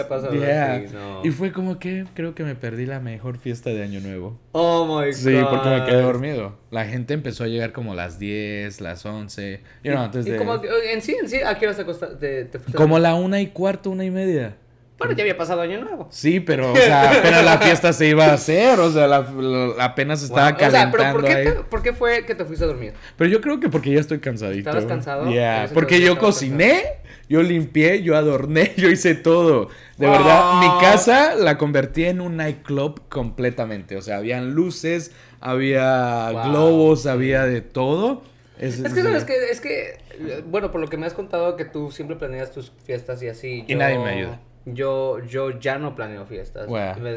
pasado Yeah. no. Y fue como que, creo que me perdí la mejor fiesta de Año Nuevo. Oh my god. Sí, porque me quedé dormido. La gente empezó a llegar como las 10, las 11. You know, antes Y de... como en sí, en sí, ¿a qué hora te, te, Como la una y cuarto, una y media. Bueno, ya había pasado año nuevo. Sí, pero, o sea, apenas la fiesta se iba a hacer, o sea, la, la- apenas estaba Wow. O sea, calentando pero ¿por qué, ahí. te- ¿por qué fue que te fuiste a dormir? Pero yo creo que porque ya estoy cansadito. ¿Estabas cansado? Yeah, porque yo cociné, yo limpié, yo adorné, yo hice todo. De Oh. verdad, mi casa la convertí en un nightclub completamente. O sea, habían luces, había Wow, globos, había de todo. Es, Es que sabes que, es que, bueno, por lo que me has contado que tú siempre planeas tus fiestas y así. Y nadie me ayuda. Yo, yo ya no planeo fiestas.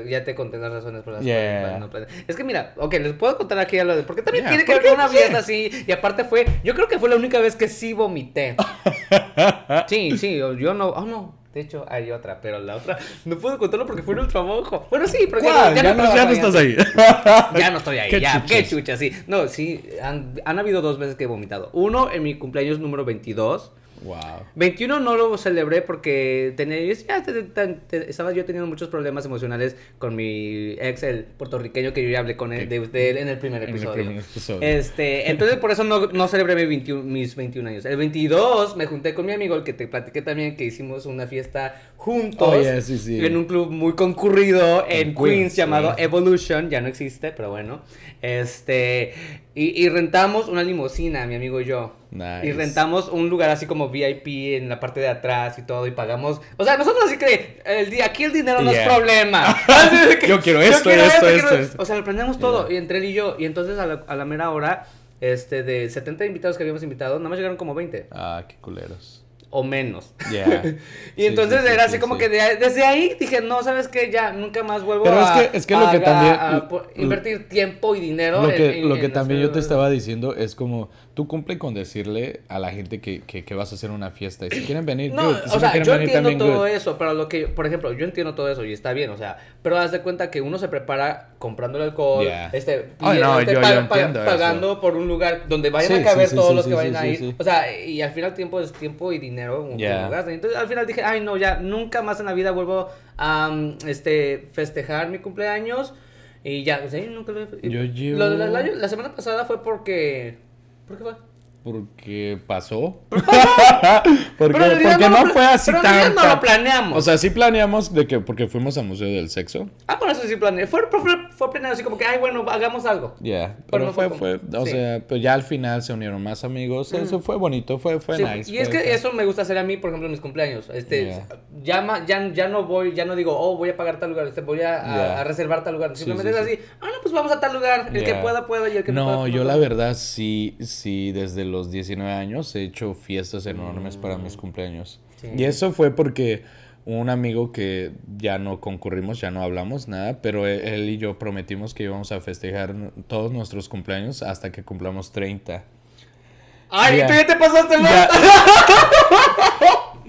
Ya te conté las razones por las Yeah. cuales no planeo. Es que mira, ok, les puedo contar aquí algo de. Porque también Yeah, tiene que ¿por ver con qué? una fiesta así. Y aparte fue, yo creo que fue la única vez que sí vomité. sí, sí, yo no, oh no. De hecho, hay otra, pero la otra no puedo contarlo porque fue en el trabajo. Bueno, sí, porque ¿Cuál? Ya, no, ya no estás ahí. Ya no estoy ahí, Qué ya, qué chuchas. chucha, sí. No, sí, han, han habido dos veces que he vomitado. Uno en mi cumpleaños número 22. Wow. 21 no lo celebré porque tenía, ya te- te- te- estaba yo teniendo muchos problemas emocionales con mi ex, el puertorriqueño que yo ya hablé con él, de, de él en el primer En el episodio. primer episodio. Este, entonces por eso no, no celebré mi 21 mis 21 años. El 22 me junté con mi amigo, el que te platiqué también, que hicimos una fiesta juntos Oh, yeah, sí, sí. en un club muy concurrido en En Queens, Queens, llamado. Evolution, ya no existe, pero bueno. Este, y, y rentamos una limusina, mi amigo y yo. Nice. Y rentamos un lugar así como VIP en la parte de atrás y todo y pagamos. O sea, nosotros así que el, aquí el dinero no es problema. Yo quiero esto, esto, esto, esto. O sea, lo planeamos todo y entre él y yo. Y entonces a la, a la mera hora, este, de 70 invitados que habíamos invitado, nada más llegaron como 20 Ah, qué culeros. O menos. Yeah. Y Sí, entonces sí, era sí, así como que de- desde ahí dije, no, ¿sabes qué? Ya nunca más vuelvo Pero es a, que- es que lo que también- a invertir tiempo y dinero. Lo que, en- lo que en también yo te estaba diciendo es como, tú cumple con decirle a la gente que, que, que vas a hacer una fiesta. Y si quieren venir, No, good. Si o sea, quieren yo venir entiendo todo good. eso, pero lo que, por ejemplo, yo entiendo todo eso y está bien, o sea, pero haz de cuenta que uno se prepara comprando el alcohol, Yeah. este, Ay, no, este, yo- pa- yo pa- entiendo eso. pagando por un lugar donde vayan Sí, a caber sí, sí, todos sí, los sí, que sí, vayan a ir, sí. o sea, y al final tiempo es tiempo y dinero Yeah. Entonces, al final dije, ay, no, ya nunca más en la vida vuelvo a um, este festejar mi cumpleaños y ya, o sea, nunca lo Yo llevo- Lo de la, la- la semana pasada fue porque ¿Por qué fue? Porque pasó. porque Pero porque no, fue así pero tan. no lo planeamos. O sea, sí planeamos de que porque fuimos al Museo del Sexo. Ah, bueno, eso sí planeé. Fue, fue, fue planeado así como que, ay, bueno, hagamos algo. Ya, Pero pero no fue, fue o sí. sea, pues ya al final se unieron más amigos. Eso fue bonito, fue, fue Sí, nice. y es que eso me gusta hacer a mí, por ejemplo, en mis cumpleaños. Este, Yeah. ya, ya, ya no voy, ya no digo, oh, voy a pagar tal lugar, este, voy a, a- Yeah. a reservar tal lugar. Simplemente sí, es así, ah, no, pues vamos a tal lugar. El que pueda, pueda y el que no, pueda. No, pues yo la verdad sí, sí, desde los 19 años he hecho fiestas enormes para mis cumpleaños. Sí. Y eso fue porque un amigo que ya no concurrimos, ya no hablamos nada, pero él, él y yo prometimos que íbamos a festejar todos nuestros cumpleaños hasta que cumplamos 30. Ay, tú ya te pasaste. Ya.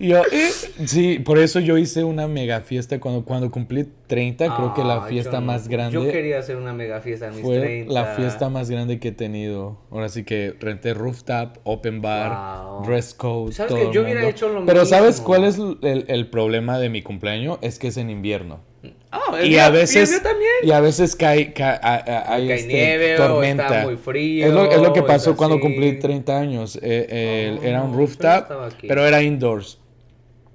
Yo, eh, sí, por eso yo hice una mega fiesta cuando, cuando cumplí 30, creo que la fiesta no. más grande Yo quería hacer una mega fiesta en mis fue 30. la fiesta más grande que he tenido. Ahora sí que renté rooftop, open bar, Wow. dress code, ¿Sabes todo que yo hubiera hecho lo Pero ¿sabes mismo? cuál es el, el problema de mi cumpleaños? Es que es en invierno. Ah, el Y a veces y a veces cae, ca- a- a- hay Cae este, nieve o tormenta. está muy frío, Es lo, es lo que pasó cuando cumplí 30 años. Eh, eh, Oh, era un no rooftop, aquí. pero era indoors.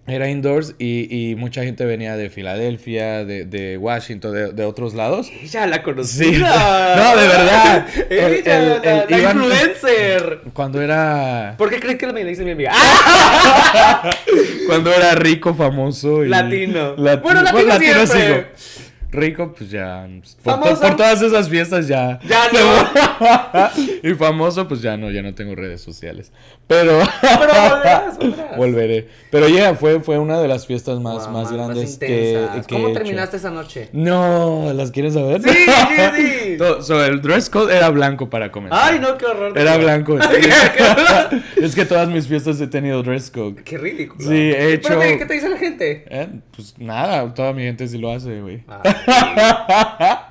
Era indoors y, y mucha gente venía de Filadelfia, de, de Washington, de, de otros lados. Ella la conocí. Sí. No, de verdad. El- la, la influencer. Cuando era ¿Por qué crees que me le dice mi amiga? Cuando era rico, famoso y Latino. Lati- Bueno, latino siempre. sigo. Rico, pues ya. pues, Por, to- Famoso. por todas esas fiestas ya. Ya no. y famoso, pues ya no, ya no tengo redes sociales. Pero. Pero volverás, volverás. Volveré. Pero ya, fue, fue una de las fiestas más, Wow, más man, grandes que, intensas. que he ¿Cómo hecho. terminaste esa noche? No, ¿las quieres saber? Sí, sí, sí. Todo- so, el dress code era blanco para comenzar. Ay, no, qué horror. Era blanco. qué, es que todas mis fiestas he tenido dress code. qué ridículo. Sí, he hecho- ¿Pero qué, qué te dice la gente? Eh, Pues nada, toda mi gente sí lo hace, güey. Ah,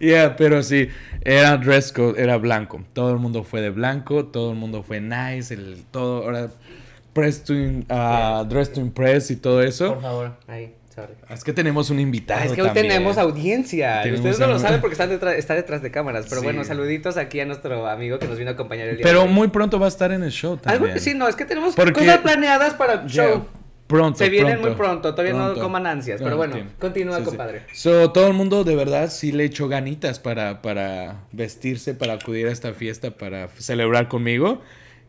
Yeah, pero sí, era dress code, era blanco. Todo el mundo fue de blanco, todo el mundo fue nice, el, todo, ahora press to, in- ah, dress to impress y todo eso. por favor. Ahí, sorry. Es que tenemos un invitado Ah, es que hoy también. tenemos audiencia. Tenemos Ustedes no lo saben porque están detrás, está detrás de cámaras. Pero Sí. bueno, saluditos aquí a nuestro amigo que nos vino a acompañar el día Pero de hoy. muy pronto va a estar en el show también. Algo sí, no, es que tenemos Porque- cosas planeadas para el Yeah, show. Pronto. Se vienen pronto, muy pronto, todavía no coman ansias, pero No, bueno, continúa, Sí, sí. compadre. So, todo el mundo de verdad sí le echó ganitas para, para vestirse, para acudir a esta fiesta, para celebrar conmigo.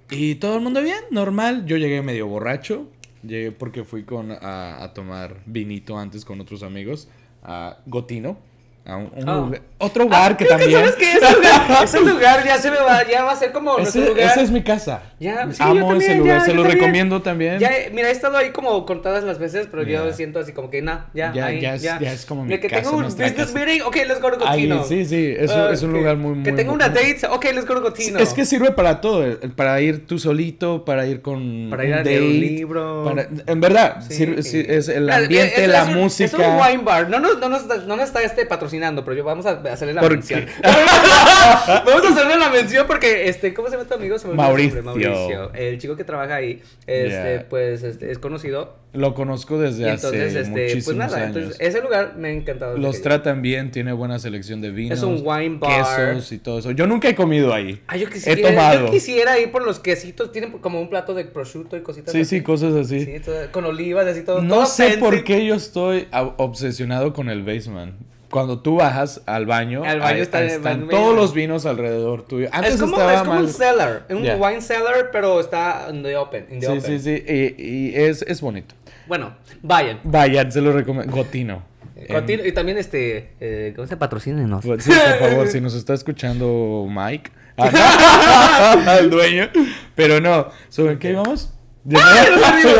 Y todo el mundo bien, normal. Yo llegué medio borracho. Llegué porque fui con, a, a tomar vinito antes con otros amigos. A Gotino. A un, un Ah. lugar- otro bar Ah, que creo también. ¿Sabes qué? Ese lugar, ese lugar ya se me va, ya va a ser como nuestro Ese, lugar. esa es mi casa. Ya, sí, yo Amo también, ese lugar. ya, Se yo lo también. recomiendo también. Ya, mira, he estado ahí como contadas las veces, pero yo Ya. siento así como que, nah, ya, Ya- ahí, ya ya. es- ya es como mi que casa, tengo un business casa. meeting, ok, let's go to Ahí, Gotino. sí, sí, es un- Ah, es un ok. lugar muy, Que muy- tengo una date, ok, let's go to Gotino. Es que sirve para todo, eh, para ir tú solito, para ir con Para un ir a leer un date, libro. para- en verdad, Sí. sirve- sí, es el Mira, ambiente, la música. Es un wine bar. No nos, no nos, no nos está este patrocinando, pero yo vamos a hacerle la ¿Por mención. vamos a hacerle la mención porque, este, ¿cómo se llama tu amigo? Se me Mauricio. Mauricio. El chico que trabaja ahí, este, Yeah. pues, este, es conocido. Lo conozco desde entonces, hace este, muchísimos pues nada, años. entonces, ese lugar me ha encantado. Los tratan bien, tiene buena selección de vinos. Es un wine bar. Quesos y todo eso. Yo nunca he comido ahí. Ah, yo He quisiera, tomado. yo quisiera ir por los quesitos. Tienen como un plato de prosciutto y cositas Sí, así. sí, cosas así. Sí, todo- con olivas, así todo. no todo sé fancy. por qué yo estoy obsesionado con el basement. Cuando tú bajas al baño, Al baño ahí está- están todos los vinos alrededor tuyo. Antes Es como, estaba es como mal- un cellar, un Yeah. wine cellar, pero está in the open. in the Sí, open. sí, sí. Y, y es, es bonito. Bueno, vayan. Vayan, se lo recomiendo. Gotino. Continu- y también este, eh, ¿cómo se patrocínenos? Pues sí, por favor, si nos está escuchando Mike, ajá, el dueño, pero no, ¿sobre qué íbamos? ¿De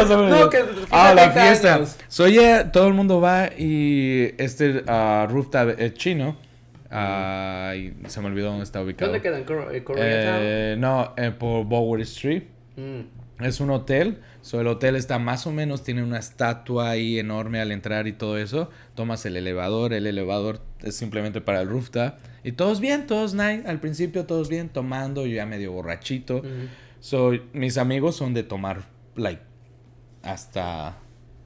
no que ah, la 30 fiesta. años. So, yeah, todo el mundo va y este ah, rooftop es chino. Ah, y se me olvidó dónde está ubicado. ¿Dónde quedan? Eh, no, eh, por Bower Street. Mm. Es un hotel. So, el hotel está más o menos, tiene una estatua ahí enorme al entrar y todo eso. Tomas el elevador, el elevador es simplemente para el rooftop. Y todos bien, todos nice. Al principio todos bien, tomando, yo ya medio borrachito. Mm. So, mis amigos son de tomar, like, hasta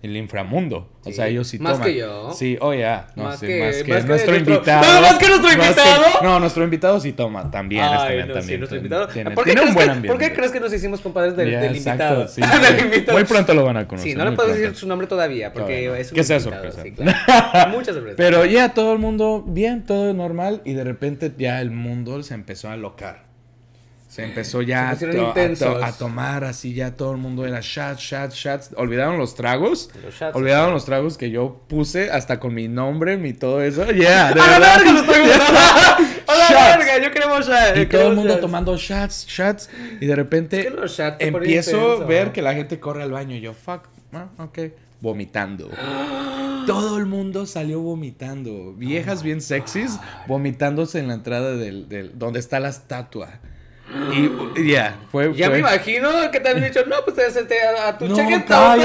el inframundo. O sea, ellos sí Más toman. que yo. Sí, oh, ya. No, Más sí, que- más que, más que nuestro invitado. ¿Más que nuestro invitado? no, nuestro invitado sí toma también. Ay, este, no, también sí, nuestro invitado. Tiene, ¿Por, qué tiene un buen ambiente. ¿Por qué crees que nos hicimos compadres del, exacto, invitado? sí, Del invitado. Muy pronto lo van a conocer. Sí, no le puedo pronto. decir su nombre todavía porque Todavía es un Que sea invitado, sorpresa. sí, claro. Muchas sorpresas. Pero ya todo el mundo bien, todo normal y de repente ya el mundo se empezó a locar. Se empezó ya Se a, pusieron to- a to- intensos. a tomar así, ya todo el mundo era shots, shots, shots. Olvidaron los tragos. Los shots. Olvidaron los tragos que yo puse hasta con mi nombre, mi todo eso. Yeah, de ¡A la verdad. verga los tragos! ¡A la Shots. verga! Yo queremos shots. Y todo el mundo shots. tomando shots, shots. Y de repente Es que los shots te ponen empiezo a ver que la gente corre al baño. Y yo, fuck, ah, ok. Vomitando. Todo el mundo salió vomitando. Viejas bien sexys vomitándose en la entrada del, del donde está la estatua. Y ya, fue, Ya fue- me imagino que te habían dicho, no, pues te senté a, a tu No, total.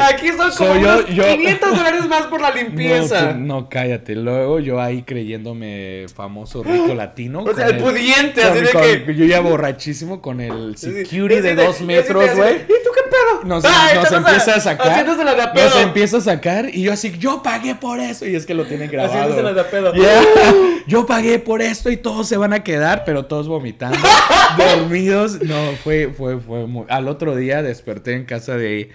Aquí son como Soy yo- unos yo- 500 dólares más por la limpieza. No, que- no, cállate. Luego yo ahí creyéndome famoso rico latino. o sea, el pudiente, con- así de con- que... Yo ya borrachísimo con el Sí, sí. security de dos metros, güey. ¿Y tú pedo? Nos, echándose- empieza a sacar. De a pedo. Nos empieza a sacar y yo así, yo pagué por eso. Y es que lo tienen grabado. De a pedo. Yeah. Yo pagué por esto y todos se van a quedar, pero todos vomitando, dormidos. No, fue, fue, fue muy... Al otro día desperté en casa de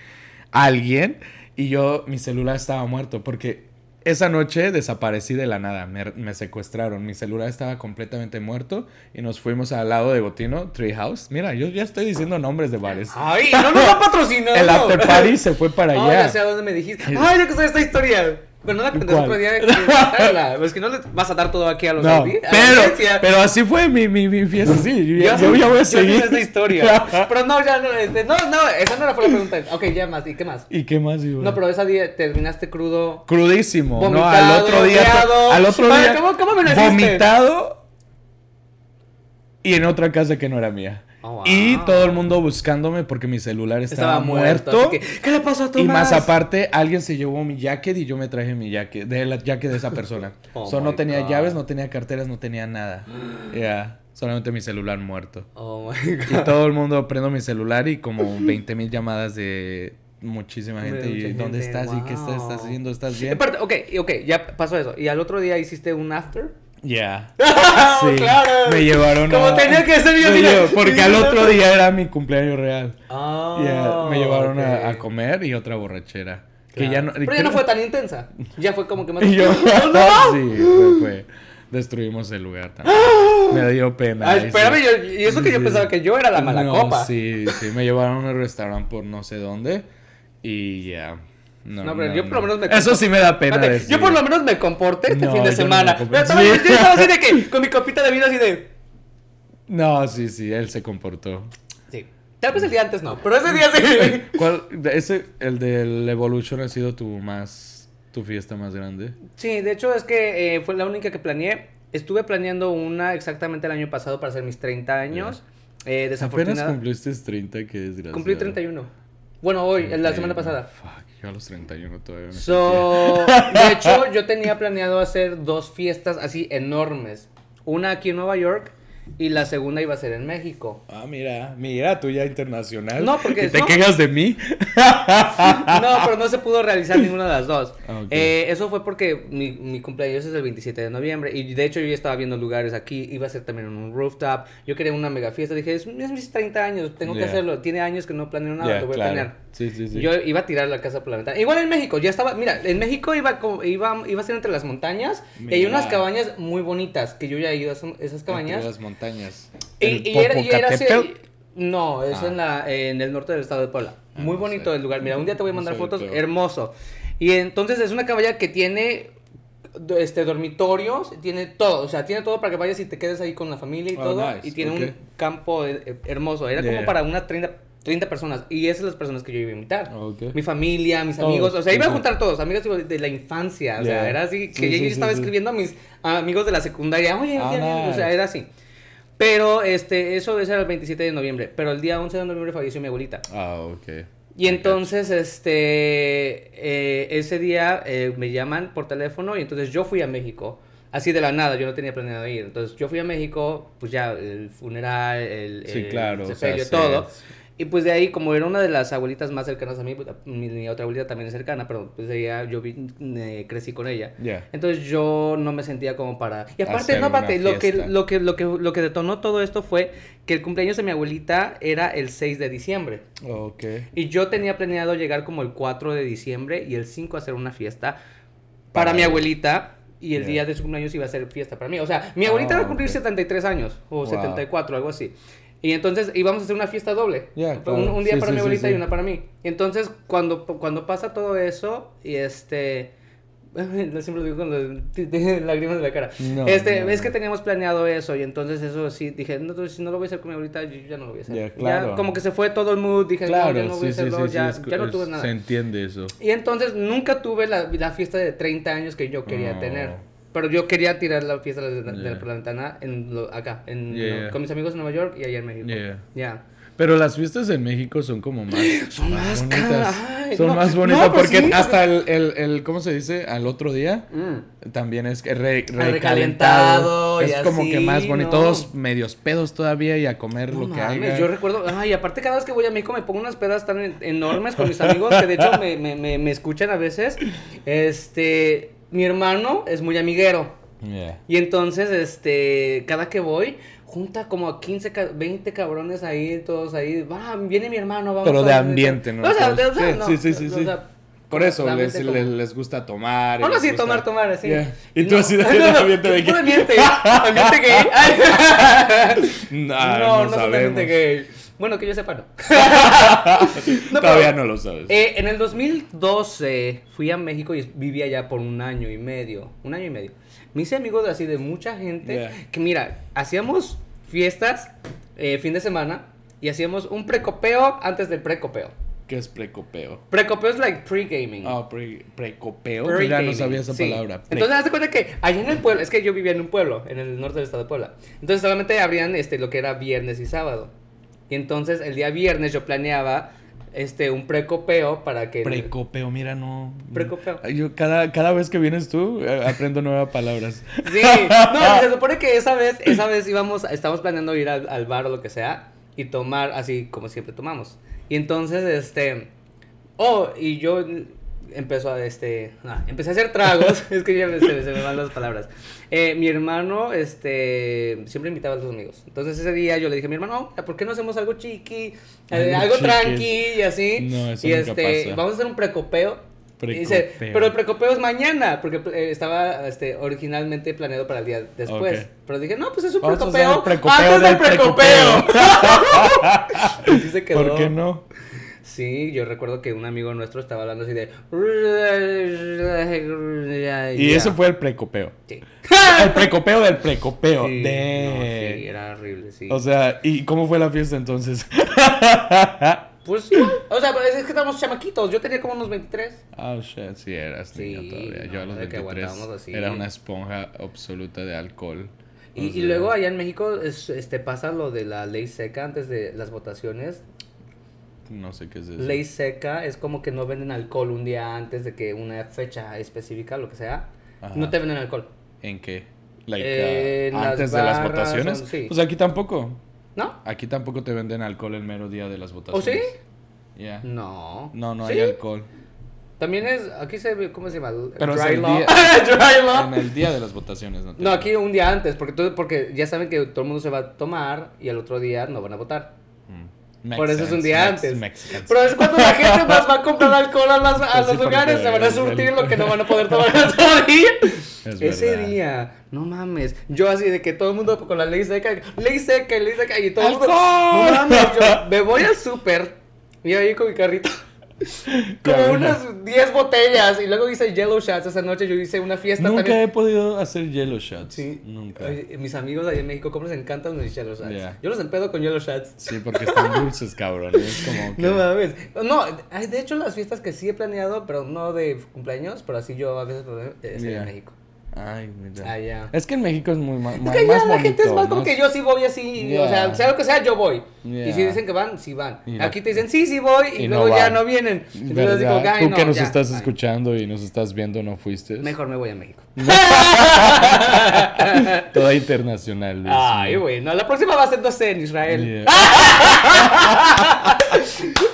alguien y yo, mi celular estaba muerto porque esa noche desaparecí de la nada, me, me secuestraron, mi celular estaba completamente muerto y nos fuimos al lado de Gotino, Treehouse. Mira, yo ya estoy diciendo nombres de bares. Ay, no nos va patrocinando. El after party se fue para allá. ya sé a dónde me dijiste. Ay, ya que esta historia. Pero no la ¿Cuál? otro día. que. Es que no le vas a dar todo aquí a los No, audi- a la pero, pero así fue mi, mi, mi fiesta, sí. Yo, Ya yo voy a seguir. esta historia. pero no, ya no, este, no, no, esa no era fue la pregunta. Ok, ya más, ¿y qué más? ¿Y qué más iba? No, pero esa día terminaste crudo. Crudísimo, ¿no? Al otro día. Al otro día. ¿cómo- cómo me lo? Vomitado. Y en otra casa que no era mía. Oh, wow. Y todo el mundo buscándome porque mi celular estaba, muerto. que, ¿Qué le pasó a Tomás? Y más aparte, alguien se llevó mi jacket y yo me traje mi jacket, de la jacket de esa persona. Oh so, no tenía God. llaves, no tenía carteras, no tenía nada. Ya, solamente mi celular muerto. Oh my Y god. todo el mundo prendo mi celular y como 20 mil llamadas de muchísima gente. Y ¿dónde estás? ¿Y qué estás haciendo? ¿Estás bien? Aparte, ok, ok, ya pasó eso. ¿Y al otro día hiciste un after? Ya. Sí. claro. Me llevaron Como a... tenía que ser, yo Me mira. Porque al otro día era mi cumpleaños real. Ah, Ya, me llevaron a- comer y otra borrachera. Que Claro. ya no, Pero ya no fue tan intensa. Ya fue como que más. Y yo, ¡Oh, no! sí, fue, fue. Destruimos el lugar también. Me dio pena. Ah, ahí sí. espérame, yo- y eso que yo pensaba que yo era la mala No, copa. Sí, sí, me llevaron a un restaurante por no sé dónde y ya. No, No, pero yo por lo menos me Eso sí me da pena yo por lo menos me comporté este No, fin de yo no semana. comporté. Yo estaba, Sí. yo estaba así de que, con mi copita de vino así de. No, sí, sí, él se comportó. Sí. Tal vez el día antes no, pero ese día sí. ¿Cuál, ese, el del Evolution ha sido tu más, tu fiesta más grande? Sí, de hecho es que eh, fue la única que planeé. Estuve planeando una exactamente el año pasado para hacer mis 30 años. Eh, Apenas desafortunadamente. cumpliste 30, qué desgracia. Cumplí 31. Bueno, hoy, la semana pasada. Fuck, yo a los 31 todavía me So, de hecho, yo tenía planeado hacer dos fiestas así enormes. Una aquí en Nueva York y la segunda iba a ser en México. Ah, mira, mira, tú ya internacional. No, porque ¿Y te no. quejas de mí? No, pero no se pudo realizar ninguna de las dos. Ah. Eh, eso fue porque mi, mi cumpleaños es el 27 de noviembre y de hecho yo ya estaba viendo lugares aquí, iba a ser también en un rooftop, yo quería una mega fiesta, dije, es, es mis 30 años, tengo que hacerlo, tiene años que no planeo nada, lo voy claro. a planear. Sí, sí, sí. Yo iba a tirar la casa por la ventana. Igual en México, ya estaba, mira, en México iba, como- iba, iba a ser entre las montañas y hay unas cabañas muy bonitas que yo ya he ido a son- esas Entre cabañas. las montañas. Y, El y era, y era así-. No, es Ah. en, la, en el norte del estado de Puebla. Ah, Muy no bonito sé. el lugar. Mira, un día te voy a No mandar sé, fotos. Hermoso. Y entonces es una cabaña que tiene do- este dormitorios, tiene todo, o sea, tiene todo para que vayas y te quedes ahí con la familia y Oh, todo. nice, Y tiene un campo eh, eh, hermoso. Era como para unas 30, 30 personas. Y esas son las personas que yo iba a invitar. Mi familia, mis amigos. O sea, iba a juntar todos, amigos de la infancia. O sea, Yeah. era así que Sí, yo, sí, yo sí, estaba sí. escribiendo a mis amigos de la secundaria. Oye, Ah, oye, oye", o sea, nice. era así. Pero este, eso, era el 27 de noviembre. Pero el día 11 de noviembre falleció mi abuelita. Ah, ok. Y entonces, este, eh, ese día eh, me llaman por teléfono y entonces yo fui a México. Así de la nada, yo no tenía planeado ir. Entonces yo fui a México, pues ya, el funeral, el, Sí, el claro, o sea, sepelio, sí, todo. Y pues de ahí, como era una de las abuelitas más cercanas a mí, pues, mi, mi otra abuelita también es cercana, pero pues de ella yo vi- eh, crecí con ella. Ya. Entonces yo no me sentía como para... Y aparte, Hacer no, aparte, lo que, lo, que, lo, que, lo que detonó todo esto fue que el cumpleaños de mi abuelita era el 6 de diciembre. Ok. Y yo tenía planeado llegar como el 4 de diciembre y el 5 hacer una fiesta para, Para mi abuelita. Y el Yeah. día de su cumpleaños iba a ser fiesta para mí. O sea, mi abuelita Ah, va a cumplir ok. 73 años o Wow. 74, algo así. Y entonces íbamos a hacer una fiesta doble. Ya, Fue un, un día Sí, para sí, mi abuelita sí. y una para mí. Y entonces cuando, cuando pasa todo eso, y este... Siempre lo digo con las lágrimas de la cara. No, este, no, es que no. teníamos planeado eso y entonces eso sí, dije, no, si no lo voy a hacer con mi abuelita, yo ya no lo voy a hacer. Ya, Ya, claro. como que se fue todo el mood, dije, no, Claro, ya no voy a hacerlo, ya, es- ya no tuve nada. Se entiende eso. Y entonces nunca tuve la, la fiesta de 30 años que yo quería Oh. tener. Pero yo quería tirar la fiesta de, de- de Yeah. por la ventana en lo- acá, en, Yeah. con mis amigos en Nueva York y allá en México. Yeah. Ya. Pero las fiestas en México son como más, Son más bonitas. Ay, Son no, más no, bonitas pues porque sí. hasta el, el, el, ¿cómo se dice? Al otro día Mm. también es que re- recalentado y Es como así, que más bonito. ¿no? Todos medios pedos todavía y a comer lo que haya. yo recuerdo, ay, aparte cada vez que voy a México me pongo unas pedas tan en- enormes con mis amigos que de hecho me, me, me, me escuchan a veces. Este, mi hermano es muy amiguero. Yeah. Y entonces, este, cada que voy, junta como a 15, ca- 20 cabrones ahí, todos ahí. Va, viene mi hermano, vamos Pero de a- ambiente, ¿no? O sea, de- o sea, Sí, no, sí, sí, sí, o sí. sea, Por eso les, como- les, les gusta tomar. Bueno, les sí, gusta- tomar, tomar, así. Yeah. Y tú así de no, no, ambiente de que- ambiente, ambiente gay. Ay. No, no, no, no, ambiente gay. Bueno, que yo sepa, no. No, Todavía pero, no lo sabes. eh, en el 2012 fui a México y viví allá por un año y medio. Un año y medio. Me hice amigo de así de mucha gente. Yeah. Que mira, hacíamos fiestas eh, fin de semana y hacíamos un precopeo antes del precopeo. ¿Qué es precopeo? Precopeo es like pre-gaming. Ah, pre- precopeo. Pre-gaming, Mira, no sabía esa sí. palabra. Pre- Entonces, haz de cuenta que allá en el pueblo, es que yo vivía en un pueblo, en el norte del estado de Puebla. Entonces, solamente abrían este, lo que era viernes y sábado. Y entonces, el día viernes yo planeaba este, un precopeo para que. Precopeo, mira, no. Precopeo. Yo cada, cada vez que vienes tú, eh, aprendo nuevas palabras. Sí, no, se supone que esa vez, esa vez íbamos, estábamos planeando ir al, al bar o lo que sea y tomar así como siempre tomamos. Y entonces, este, oh, y yo empezó a, este, ah, empecé a hacer tragos, es que ya me- se, se me van las palabras. Eh, mi hermano, este, siempre invitaba a los amigos. Entonces ese día yo le dije a mi hermano, "Oh, ¿por qué no hacemos algo chiqui? Eh, Algo algo tranqui y así. No, eso y nunca este, pasa. vamos a hacer un precopeo. Y dice, pero el precopeo es mañana, porque eh, estaba este, originalmente planeado para el día después. Ok. Pero dije, no, pues es un precopeo. antes del precopeo. Así se quedó. ¿Por qué no? Sí, yo recuerdo que un amigo nuestro estaba hablando así de. Y eso fue el precopeo. Sí. El precopeo del precopeo. Sí, de... no, sí, era horrible, sí. O sea, ¿y cómo fue la fiesta entonces? pues sí, o sea, es que estábamos chamaquitos. Yo tenía como unos 23. Oh shit, sí eras Sí, niño todavía. Yo a los no, de que 23 aguantábamos así. era una esponja absoluta de alcohol. Y, O y luego allá en México es, este, pasa lo de la ley seca antes de las votaciones. No sé qué es eso. Ley seca es como que no venden alcohol un día antes de que una fecha específica, lo que sea. Ajá. No te venden alcohol. ¿En qué? Like, Eh, uh, las antes de las votaciones. son- sí. Pues aquí tampoco. ¿No? Aquí tampoco te venden alcohol el mero día de las ¿O votaciones. sí? Yeah. No. No, no ¿Sí? hay alcohol. También es, aquí se ve, ¿cómo se llama? Pero Dry el law. día- Dry law. En el día de las votaciones no aquí un día antes, porque, todo, porque ya saben que todo el mundo se va a tomar y al otro día no van a votar. Mm. Por eso es un día antes. makes. Pero es cuando la gente más va a comprar alcohol a, las- a Pues los lugares, se van a surtir lo que no van a poder tomar el otro día. Es Ese verdad. día, no mames. Yo así de que todo el mundo con la ley seca, ley seca, ley seca, y todo el mundo. No mames, yo me voy al súper y ahí con mi carrito. Como Ya, unas 10 botellas. Y luego hice yellow shots esa noche. Yo hice una fiesta Nunca también. he podido hacer yellow shots. Sí. Nunca. Oye, mis amigos allá en México, ¿cómo les encantan los yellow shots? Yeah. Yo los empedo con yellow shots. Sí, porque están dulces, cabrón. Es como que... No mames. No, de hecho las fiestas que sí he planeado, pero no de cumpleaños, pero así yo a veces planeo, es Yeah. en México. Ay, mira. Allá. Es que en México es muy ma- ma- Es que más ya la gente es más como que yo sí voy así, Yeah. o sea, sea lo que sea, yo voy. Y si dicen que van, sí van. Y Aquí te dicen, sí, sí voy, y, y no luego ya no vienen. Entonces digo, "Ay, Tú no, que nos ya, estás bye". escuchando y nos estás viendo, ¿no fuiste? Mejor me voy a México. Toda internacional. Ay, bueno, la próxima va a ser, no sé, en Israel. Yeah.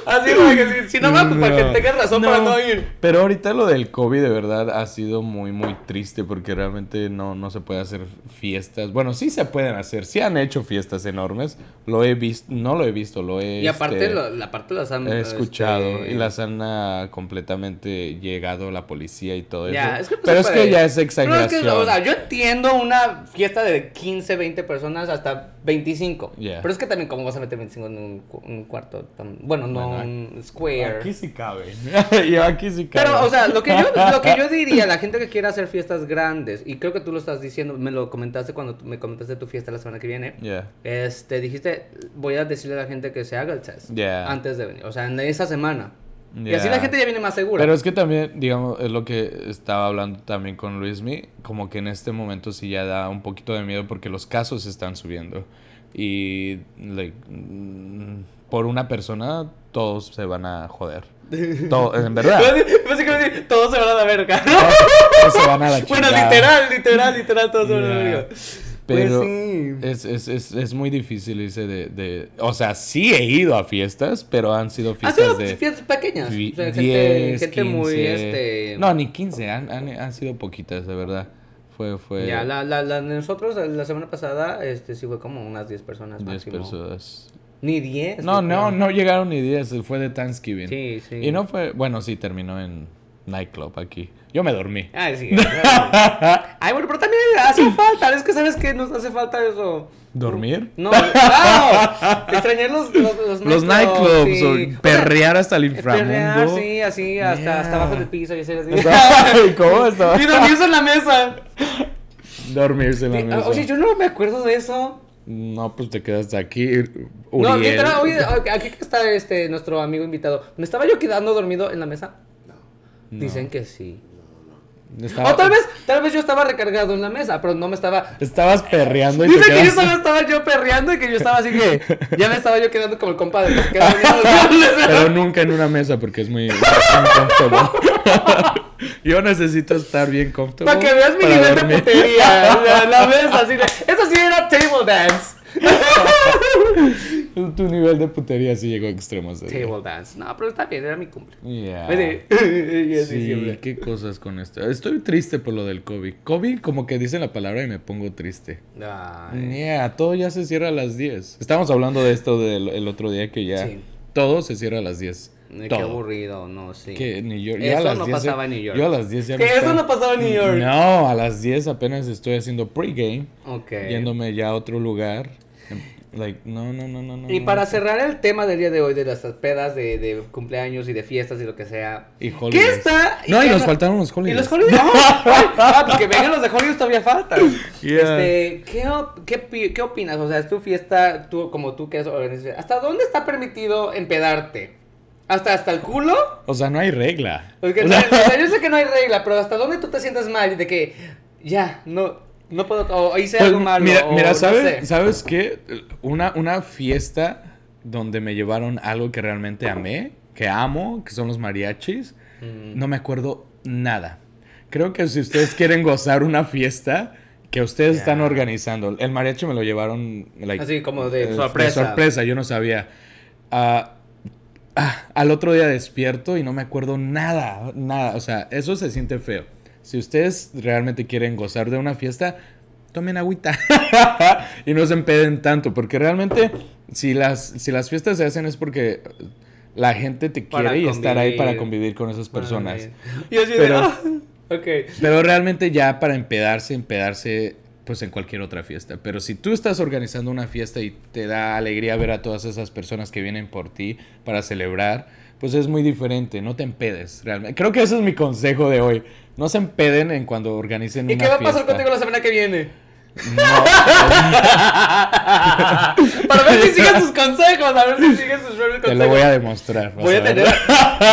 Así, que si, si no va, pues para que tengas razón para no ir. Pero ahorita lo del COVID de verdad ha sido muy, muy triste porque realmente no, no se puede hacer fiestas. Bueno, sí se pueden hacer, sí han hecho fiestas enormes. Lo he visto, no lo he visto, lo he, Y aparte, este, lo- la parte las han he escuchado este, y las han ah, completamente llegado la policía y todo Ya, eso. es que no Pero es puede. que ya es exageración. es que, o sea, yo entiendo una fiesta de 15, 20 personas hasta 25. Yeah. Pero es que también, ¿cómo vas a meter 25 en un cuarto? tan- bueno, no Bueno, un square. Aquí sí cabe. y aquí sí cabe. Pero, o sea, lo que, yo, lo que yo diría, la gente que quiere hacer fiestas grandes, y creo que tú lo estás diciendo, me lo comentaste cuando me comentaste tu fiesta la semana que viene. Yeah. Este, dijiste, voy a decirle a la gente que se haga el test Yeah. antes de venir, o sea, en esa semana. Y así Yeah. la gente ya viene más segura. Pero es que también, digamos, es lo que estaba hablando también con Luismi, como que en este momento sí ya da un poquito de miedo porque los casos están subiendo. Y like, mm, por una persona todos se van a joder. Todo, en verdad. Básicamente todos se van a la verga. Todos se van a la Bueno, chingada. literal, literal, literal, todos se van a la verga. Pero Pues sí. es, es, es, es muy difícil irse de, de... O sea, sí he ido a fiestas, pero han sido Han fiestas sido de... fiestas pequeñas. vi- o sea, gente, 10, gente muy, 15. este... No, ni 15, han, han, han sido poquitas, de verdad. Fue, fue Ya, la, la, la de nosotros la semana pasada, este, sí fue como unas 10 personas 10 máximo. personas. Ni 10. No, no, no llegaron ni 10, fue de Thanksgiving. Sí, sí. Y no fue, bueno, sí, terminó en Nightclub aquí. Yo me dormí. Ay, sí. Ay, bueno, pero también hace falta. Es que sabes que nos hace falta eso. ¿Dormir? No, claro. Extrañar los, los, los nightclubs, sí. o perrear hasta el inframundo. Perrear, sí, así, hasta, Yeah. hasta abajo del piso y así. Ay, ¿Cómo estaba? y dormirse en la mesa. Dormirse en la mesa. Oye, yo no me acuerdo de eso. No, pues te quedaste aquí. No, literal, oye, aquí que está este nuestro amigo invitado. ¿Me estaba yo quedando dormido en la mesa? No. Dicen que sí. Estaba- O tal vez, tal vez yo estaba recargado en la mesa, pero no me estaba. Estabas perreando y te Dice que yo solo estaba yo perreando y que yo estaba así que. Ya me estaba yo quedando como el compadre. Pero nunca en una mesa porque es muy. Yo necesito estar bien cómodo. Para que veas mi nivel de putería. La, la mesa así de. Eso sí era table dance. Tu nivel de putería sí llegó a extremos. Table dance. No, pero está bien, era mi cumple. Yeah. Sí, siempre. qué cosas con esto. Estoy triste por lo del COVID. COVID, como que dicen la palabra y me pongo triste. Yeah, todo ya se cierra a las 10. Estábamos hablando de esto del el otro día que ya Sí. todo se cierra a las 10. Qué Todo. aburrido, no, sí. Que New York. yo Eso no 10 pasaba en New York. Yo a las 10 ya Que eso estaba- no pasaba en New York. No, a las 10 apenas estoy haciendo pregame. Ok. Yéndome ya a otro lugar. Like, no, no, no, no, no. Y no. para cerrar el tema del día de hoy de las pedas de, de cumpleaños y de fiestas y lo que sea. Y ¿Qué está? No, y nos no- faltaron los ¿Y holidays. los holidays? No, ah, porque vengan los de holidays todavía faltan. Yeah. Este, ¿qué, qué, qué opinas? O sea, es tu fiesta, tú como tú que es organización. ¿Hasta dónde está permitido empedarte? ¿Hasta, hasta el culo? O sea, no hay regla. No- o sea, yo sé que no hay regla, pero ¿hasta dónde tú te sientes mal? De que ya, no, no puedo, o hice Pues, algo malo. Mira, o mira no ¿sabes, sé. ¿sabes qué? Una, una fiesta donde me llevaron algo que realmente amé, que amo, que son los mariachis, Mm. no me acuerdo nada. Creo que si ustedes quieren gozar una fiesta que ustedes están organizando, el mariachi me lo llevaron like, Así como de eh, sorpresa. sorpresa, yo no sabía. Ah, ah, al otro día despierto y no me acuerdo nada, nada. O sea, eso se siente feo. Si ustedes realmente quieren gozar de una fiesta, tomen agüita y no se empeden tanto, porque realmente si las, si las fiestas se hacen es porque la gente te Para quiere y estar ahí para convivir. con esas personas. De, ah. Pero realmente ya para empedarse, empedarse pues en cualquier otra fiesta. Pero si tú estás organizando una fiesta y te da alegría ver a todas esas personas que vienen por ti para celebrar, pues es muy diferente. No te empedes, realmente. Creo que ese es mi consejo de hoy. No se empeden en cuando organicen ¿Y una qué va a pasar fiesta. contigo la semana que viene? No, Para ver si siguen sus consejos, a ver si siguen sus propios te consejos. lo voy a demostrar. Voy a tener,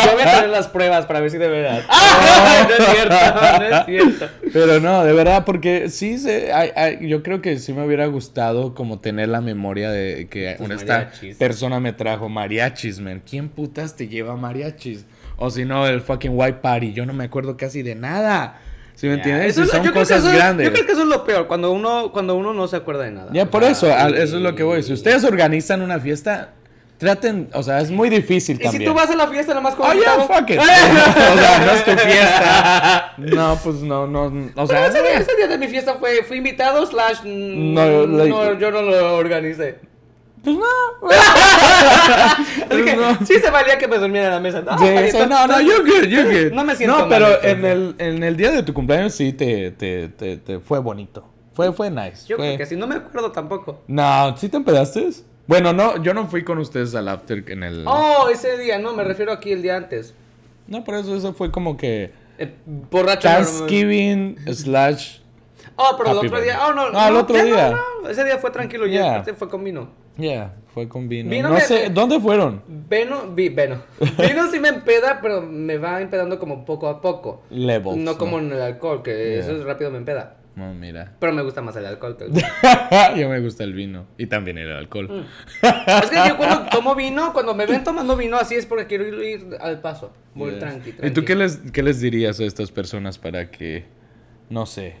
yo voy a tener las pruebas para ver si de verdad. ¡Ah! No es cierto, no es cierto. Pero no, de verdad, porque sí, se, hay- hay- yo creo que sí me hubiera gustado como tener la memoria de que una esta mariachis. persona me trajo mariachis, man. ¿Quién putas te lleva mariachis? O si no, el fucking white party. Yo no me acuerdo casi de nada. ¿Sí me entiendes? eso Y son cosas eso grandes. Yo creo que eso es lo peor, cuando uno, cuando uno no se acuerda de nada. Ya, O por sea, eso, y- eso es lo que voy. Si ustedes organizan una fiesta, traten, o sea, es muy difícil Y también. si tú vas a la fiesta nomás con Oh, yeah, fuck it. o sea, no es tu fiesta. No, pues no, no, o sea... Pero ese, día, ese día de mi fiesta fue, fui invitado slash mm, No, no, like- yo no lo organicé. Pues no. Así que no. sí se valía que me durmiera en la mesa. No, no, no, you're good, you're good. No me siento No, pero en el, en el día de tu cumpleaños sí te, te, te, te fue bonito. Fue, fue nice. Yo fue- creo que sí, no me acuerdo tampoco. No, ¿sí te empedaste? Bueno, no, yo no fui con ustedes al after en el... Oh, ese día, no, me refiero aquí el día antes. No, por eso eso fue como que Eh, borracho. Thanksgiving slash... Oh, pero el otro día. Oh, no, No, el otro día. Ese día fue tranquilo, Yeah. ya. Fue con vino. Yeah, fue con vino. Vino no me- sé, ¿dónde fueron? Veno, vi, veno. Vino sí me empeda, pero me va empedando como poco a poco. Levels. No como en el alcohol, que Yeah. eso es rápido me empeda. No, mira. Pero me gusta más el alcohol que el Yo me gusta el vino. Y también el alcohol. Mm. Es que yo cuando tomo vino, cuando me ven tomando vino así es porque quiero ir, al paso. Voy Yeah. tranqui, ¿Y tranqui. tú qué les, qué les dirías a estas personas para que, no sé,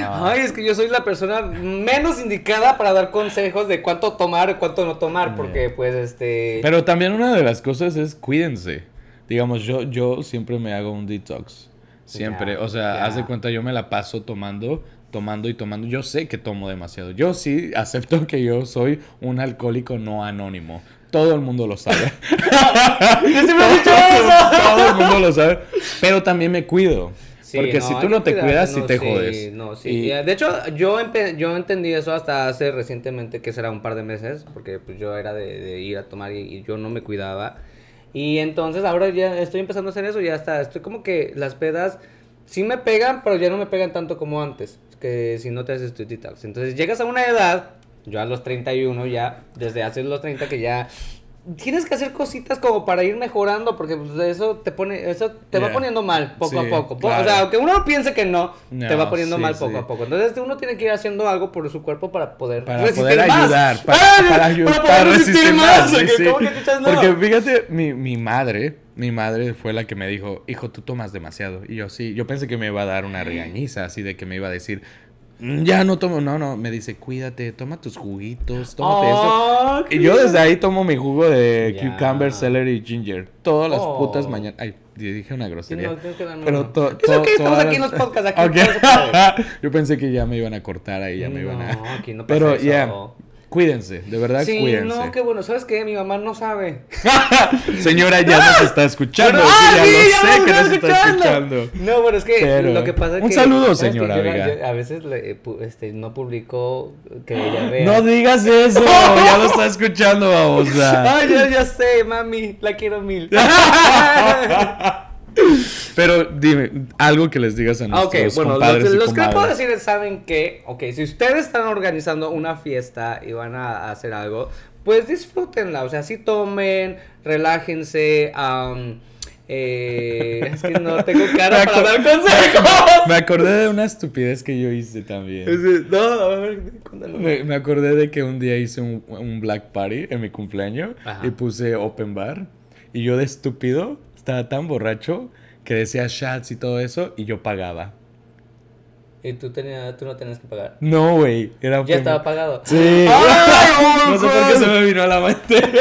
ah, Ay, es que yo soy la persona menos indicada para dar consejos de cuánto tomar y cuánto no tomar, porque pues este... Pero también una de las cosas es cuídense. Digamos, yo, yo siempre me hago un detox. Siempre. O sea, ya. haz de cuenta, yo me la paso tomando, tomando y tomando. Yo sé que tomo demasiado. Yo sí acepto que yo soy un alcohólico no anónimo. Todo el mundo lo sabe. ¡Yo siempre he dicho eso! Todo el mundo lo sabe. Pero también me cuido. Sí, porque si tú no te cuidas, sí no, te sí, jodes. No, sí. Y- Y, De hecho, yo, entendí eso hasta hace recientemente, que será un par de meses, porque pues yo era de, de ir a tomar y, y yo no me cuidaba. Y entonces ahora ya estoy empezando a hacer eso, ya está. Estoy como que las pedas sí me pegan, pero ya no me pegan tanto como antes, que si no te haces tu detox. Entonces llegas a una edad, yo a los 31 ya, desde hace los 30 que ya... Tienes que hacer cositas como para ir mejorando, porque pues, eso te pone, eso te va poniendo mal poco Sí, a poco. Claro. O sea, aunque uno piense que no, te va poniendo sí, mal sí. poco a poco. Entonces uno tiene que ir haciendo algo por su cuerpo para poder Para resistir poder más. ayudar, para, ¡Ah! para ayudar, para poder resistir, más. sí, que sí. ¿Cómo que chuchas no? Porque fíjate, mi, mi madre, mi madre fue la que me dijo, hijo, tú tomas demasiado. Y yo sí, yo pensé que me iba a dar una regañiza, así de que me iba a decir, "Mm, ya no tomo, no, no, me dice, cuídate, toma tus juguitos, tómate esto. qué Y yo desde ahí tomo mi jugo de cucumber, celery y ginger. Todas las Oh. putas mañanas. Ay, dije una Sí, grosería. no, Pero to- Es to- ok, estamos aquí en los podcasts, aquí Ok. todo se puede. Yo pensé que ya me iban a cortar ahí, ya me iban a... No, aquí no pasa Pero eso. ya, cuídense, de verdad Sí, cuídense. no, qué bueno. ¿Sabes qué? Mi mamá no sabe. Señora, ya nos está escuchando. Bueno, sí, ¡ah, ya sí, lo ya sé nos que nos está escuchando! No, bueno, es que Pero- lo que pasa es Un que... saludo, ¿sabes qué? señora, Yo- yo a veces le, pu- este, no publico que ella vea. No digas eso, ya lo está escuchando, babosa. Ay, ya, ya sé, mami, la quiero mil. Pero dime, algo que les digas a Ah, ok, nuestros bueno, compadres los, y los que puedo decir es, saben que, ok, si ustedes están organizando una fiesta y van a hacer algo, pues disfrútenla, o sea, sí tomen, relájense, am, eh, es que no tengo cara Me para dar consejos. Me acordé de una estupidez que yo hice también. no, a ver. Me, me acordé de que un día hice un, un black party en mi cumpleaños Ajá. y puse open bar. Y yo de estúpido estaba tan borracho que decía shots y todo eso y yo pagaba. Y tú, tenías, tú no tenías que pagar. No, güey. Era Ya estaba pagado. Sí. ¡Ay, no sé por qué se me vino a la mente.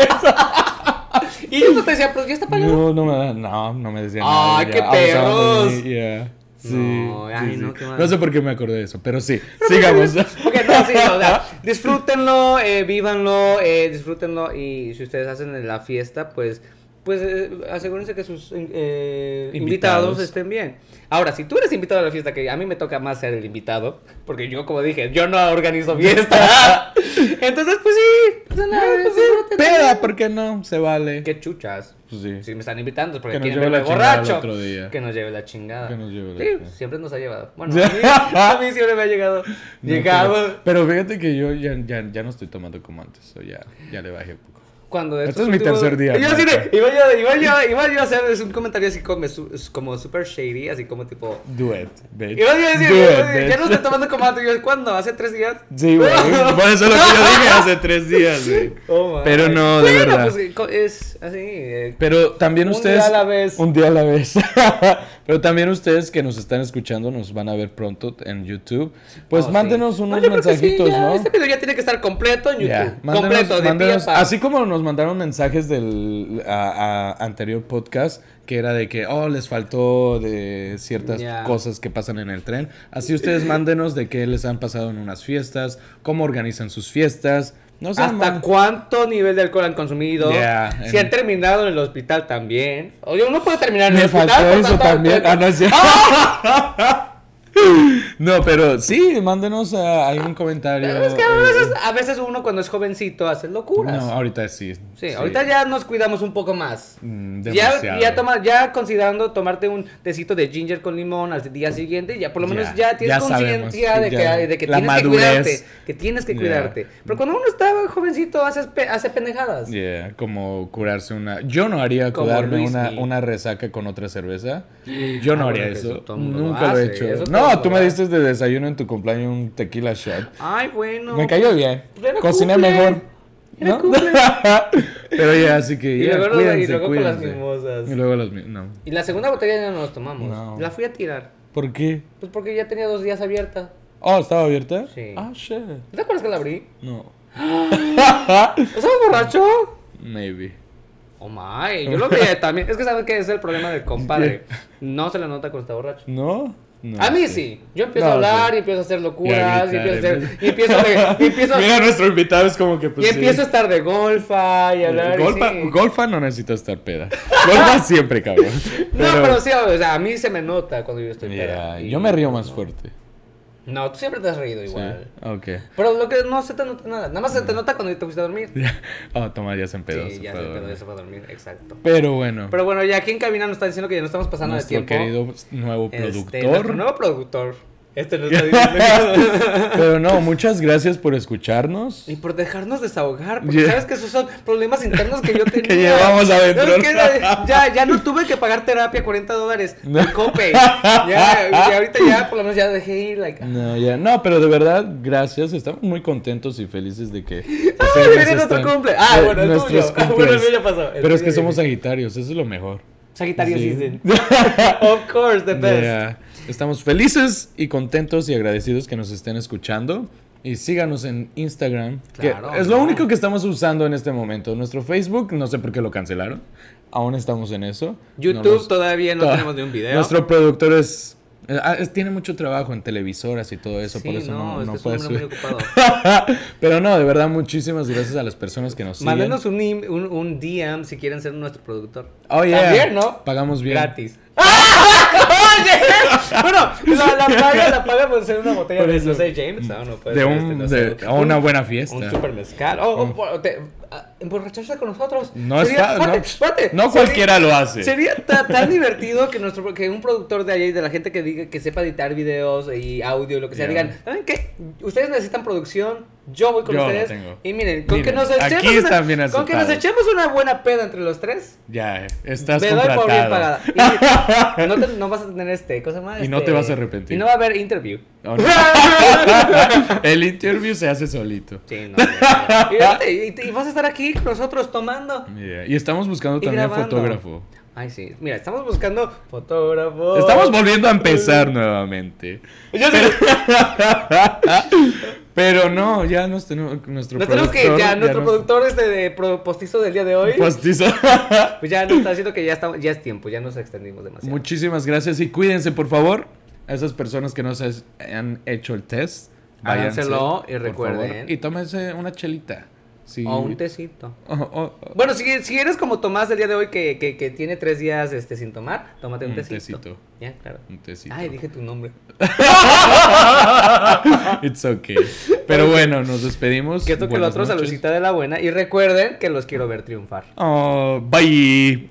Y yo te decía, pero ya está pagado. No, no me, no, no me decía Ay, nada. qué abusaban de perros. Sí, No, ay, sí. no, qué. No sé por qué me acordé de eso, pero sí. Sigamos. Ok, no, sí, o sea, disfrútenlo, eh, vívanlo, eh, disfrútenlo y si ustedes hacen la fiesta, pues, pues eh, asegúrense que sus eh, invitados. Invitados. estén bien. Ahora, si tú eres invitado a la fiesta, que a mí me toca más ser el invitado, porque yo, como dije, yo no organizo fiesta. Entonces, pues sí, pues, nada, disfruten. Peda, ¿por qué no? Se vale. Qué chuchas. Pues sí. Si me están invitando porque Que nos quieren verme la borracho. otro día. Que nos lleve la chingada. Que nos lleve la sí, chingada. siempre nos ha llevado. Bueno, a mí, a mí siempre me ha llegado. No, Llegado. Pero, pero fíjate que yo ya, ya, ya no estoy tomando como antes. O ya, ya le bajé un poco. Cuando Este estos es mi tercer día, Y yo así de, iba yo, iba yo, iba yo a hacer es un comentario así como, como super shady, así como tipo. Do it, bitch. Iba yo a decir, it, ya no estoy tomando como. Y yo, ¿cuándo? ¿Hace tres días? Sí, güey. Por eso lo que yo dije hace tres días, güey. Oh. Pero no, de Bueno, verdad. pues es así. eh, Pero también Un ustedes. día a la vez. Un día a la vez. Pero también ustedes que nos están escuchando, nos van a ver pronto en YouTube. Pues oh, mándenos No, unos sí, mensajitos, ya, ¿no? Este video ya tiene que estar completo en YouTube. Mándenos- completo, de mándenos- pie a pa. así como nos mandaron mensajes del a- a- anterior podcast que era de que oh les faltó de ciertas cosas que pasan en el tren así ustedes mándenos de qué les han pasado en unas fiestas cómo organizan sus fiestas no sé ¿Hasta man- cuánto nivel de alcohol han consumido? Ya, si en- han terminado en el hospital también. Oye, uno puede terminar en me el hospital. faltó por eso tanto también ah, no, es cierto. no pero sí mándenos ah, ahí un comentario Pero es que a eh, veces, a veces uno cuando es jovencito hace locuras. no ahorita sí sí, ahorita ya nos cuidamos un poco más. Mm, Ya, ya, toma, ya considerando tomarte un tecito de ginger con limón al día siguiente, ya por lo menos Ya, ya, tienes conciencia de, que, de tienes que cuidarte. Que tienes que cuidarte. Pero cuando uno está jovencito, haces pe- hace pendejadas. Yeah, como curarse una. Yo no haría Como curarme una, una resaca con otra cerveza. Yo no Ah, haría bueno, eso. lo Nunca lo he hace, hecho. eso No, tú me hace. diste de desayuno en tu cumpleaños un tequila shot. Ay, bueno. me cayó bien. Era Cociné cumple. mejor. ¿no? Pero ya, así que Y ya, luego, cuídense, y luego con las mimosas. Y luego las No. Y la segunda botella ya no nos tomamos. No. La fui a tirar. ¿Por qué? Pues porque ya tenía dos días abierta. Oh, ¿estaba abierta? Sí. Ah, shit. ¿No ¿Te acuerdas que la abrí? No. ¿Estás borracho? Maybe. Oh my, yo lo veía también. Es que sabes que es el problema del compadre. No se le nota cuando está borracho. ¿No? No a mí sí. Yo empiezo No, a hablar sí. y empiezo a hacer Y a locuras y empiezo a hacer. Y empiezo. Y empiezo, Mira, nuestro invitado es como que y pues. sí. empiezo a estar de golfa y hablar. y Golfa, sí. golfa no necesita estar peda. Golfa siempre, cabrón. No, pero sí, o sea, a mí se me nota cuando yo estoy Mira, peda. Y- yo me río más fuerte. No, tú siempre te has reído Sí. igual. Ok. Pero lo que no se te nota nada. Nada más se te nota cuando te fuiste a dormir. Oh, toma, ya se empedó. sí, se ya se dormir. ya se fue a dormir, exacto. Pero bueno, Pero bueno, ya aquí en cabina nos está diciendo que ya no estamos pasando nuestro de tiempo. querido nuevo Este, productor. nuestro nuevo productor. Este nos está diciendo. Pero no, muchas gracias por escucharnos. y por dejarnos desahogar. Porque Yeah. sabes que esos son problemas internos que yo tenía. Que llevamos adentro. Es que ya, ya no tuve que pagar terapia 40 dólares. No. Copay. Ya, y ahorita ya por lo menos ya dejé ir. Like, No, ya, no, pero de verdad, gracias. Estamos muy contentos y felices de que. ¡Ay, ustedes viene nuestro están- cumple! Ah, de bueno, el tuyo. Ah, bueno, el mío ya pasó. El Pero es que ya somos. Sagitarios, eso es lo mejor. Sagitario Sí. season. of course, the best. Yeah. Estamos felices y contentos y agradecidos que nos estén escuchando. Y síganos en Instagram. que Claro, es lo único que estamos usando en este momento. Nuestro Facebook, no sé por qué lo cancelaron. Aún estamos en eso. YouTube No nos- todavía no Ah, tenemos ni un video. Nuestro productor es, ah, es- Tiene mucho trabajo en televisoras y todo eso, Sí, por eso no, no, es no que puede muy subir. ocupado. Pero no, de verdad, muchísimas gracias a las personas que nos siguen. Mándenos un, un, un DM si quieren ser nuestro productor. Oh, yeah. También, ¿no? Pagamos bien. Gratis. Oye, bueno, la, la paga, la paga por ser una botella de, no sé, James. No, no puede De ser, un- este, no sé, una buena fiesta. Un super mezcal. O emborracharse con nosotros. No Sería- espérate, no, espérate, no sería- cualquiera lo hace. Sería ta- tan divertido que nuestro que un productor de allá y de la gente que diga que sepa editar videos y audio y lo que sea digan, ¿saben qué? Ustedes necesitan producción, yo voy con Yo ustedes. Y miren, con Miren, que nos aquí echemos una, bien con que nos echemos una buena peda entre los tres. Ya, estás Me doy por bien contratado. pagada. Y no, te- no vas a tener este, cosa más. Y no este, te vas a arrepentir. Y no va a haber interview. Oh, no. El interview se hace solito. Sí, no. y vas a estar aquí nosotros tomando. Yeah, Y estamos buscando Y también grabando. fotógrafo. Ay, sí. Mira, estamos buscando fotógrafo. Estamos volviendo a empezar nuevamente. Yo sé- Pero no, ya nos tenemos nuestro Nos tenemos que, productor ya, nuestro nos- productor este de pro- postizo del día de hoy, Postizo. pues ya nos está diciendo que ya, está, ya es tiempo, ya nos extendimos demasiado. Muchísimas gracias y cuídense, por favor. A esas personas que no se han hecho el test, váyanse, Háganselo y recuerden. favor, y tómense una chelita. Sí. O un tecito. Oh, oh, oh. Bueno, si, si eres como Tomás del día de hoy que, que, que tiene tres días este, sin tomar, tómate un, Un tecito. tecito. Ya, claro. Un tecito. Ay, dije tu nombre. It's okay. Pero bueno, nos despedimos. Que esto que lo otro, saludcita de la buena. Y recuerden que los quiero ver triunfar. Oh, bye.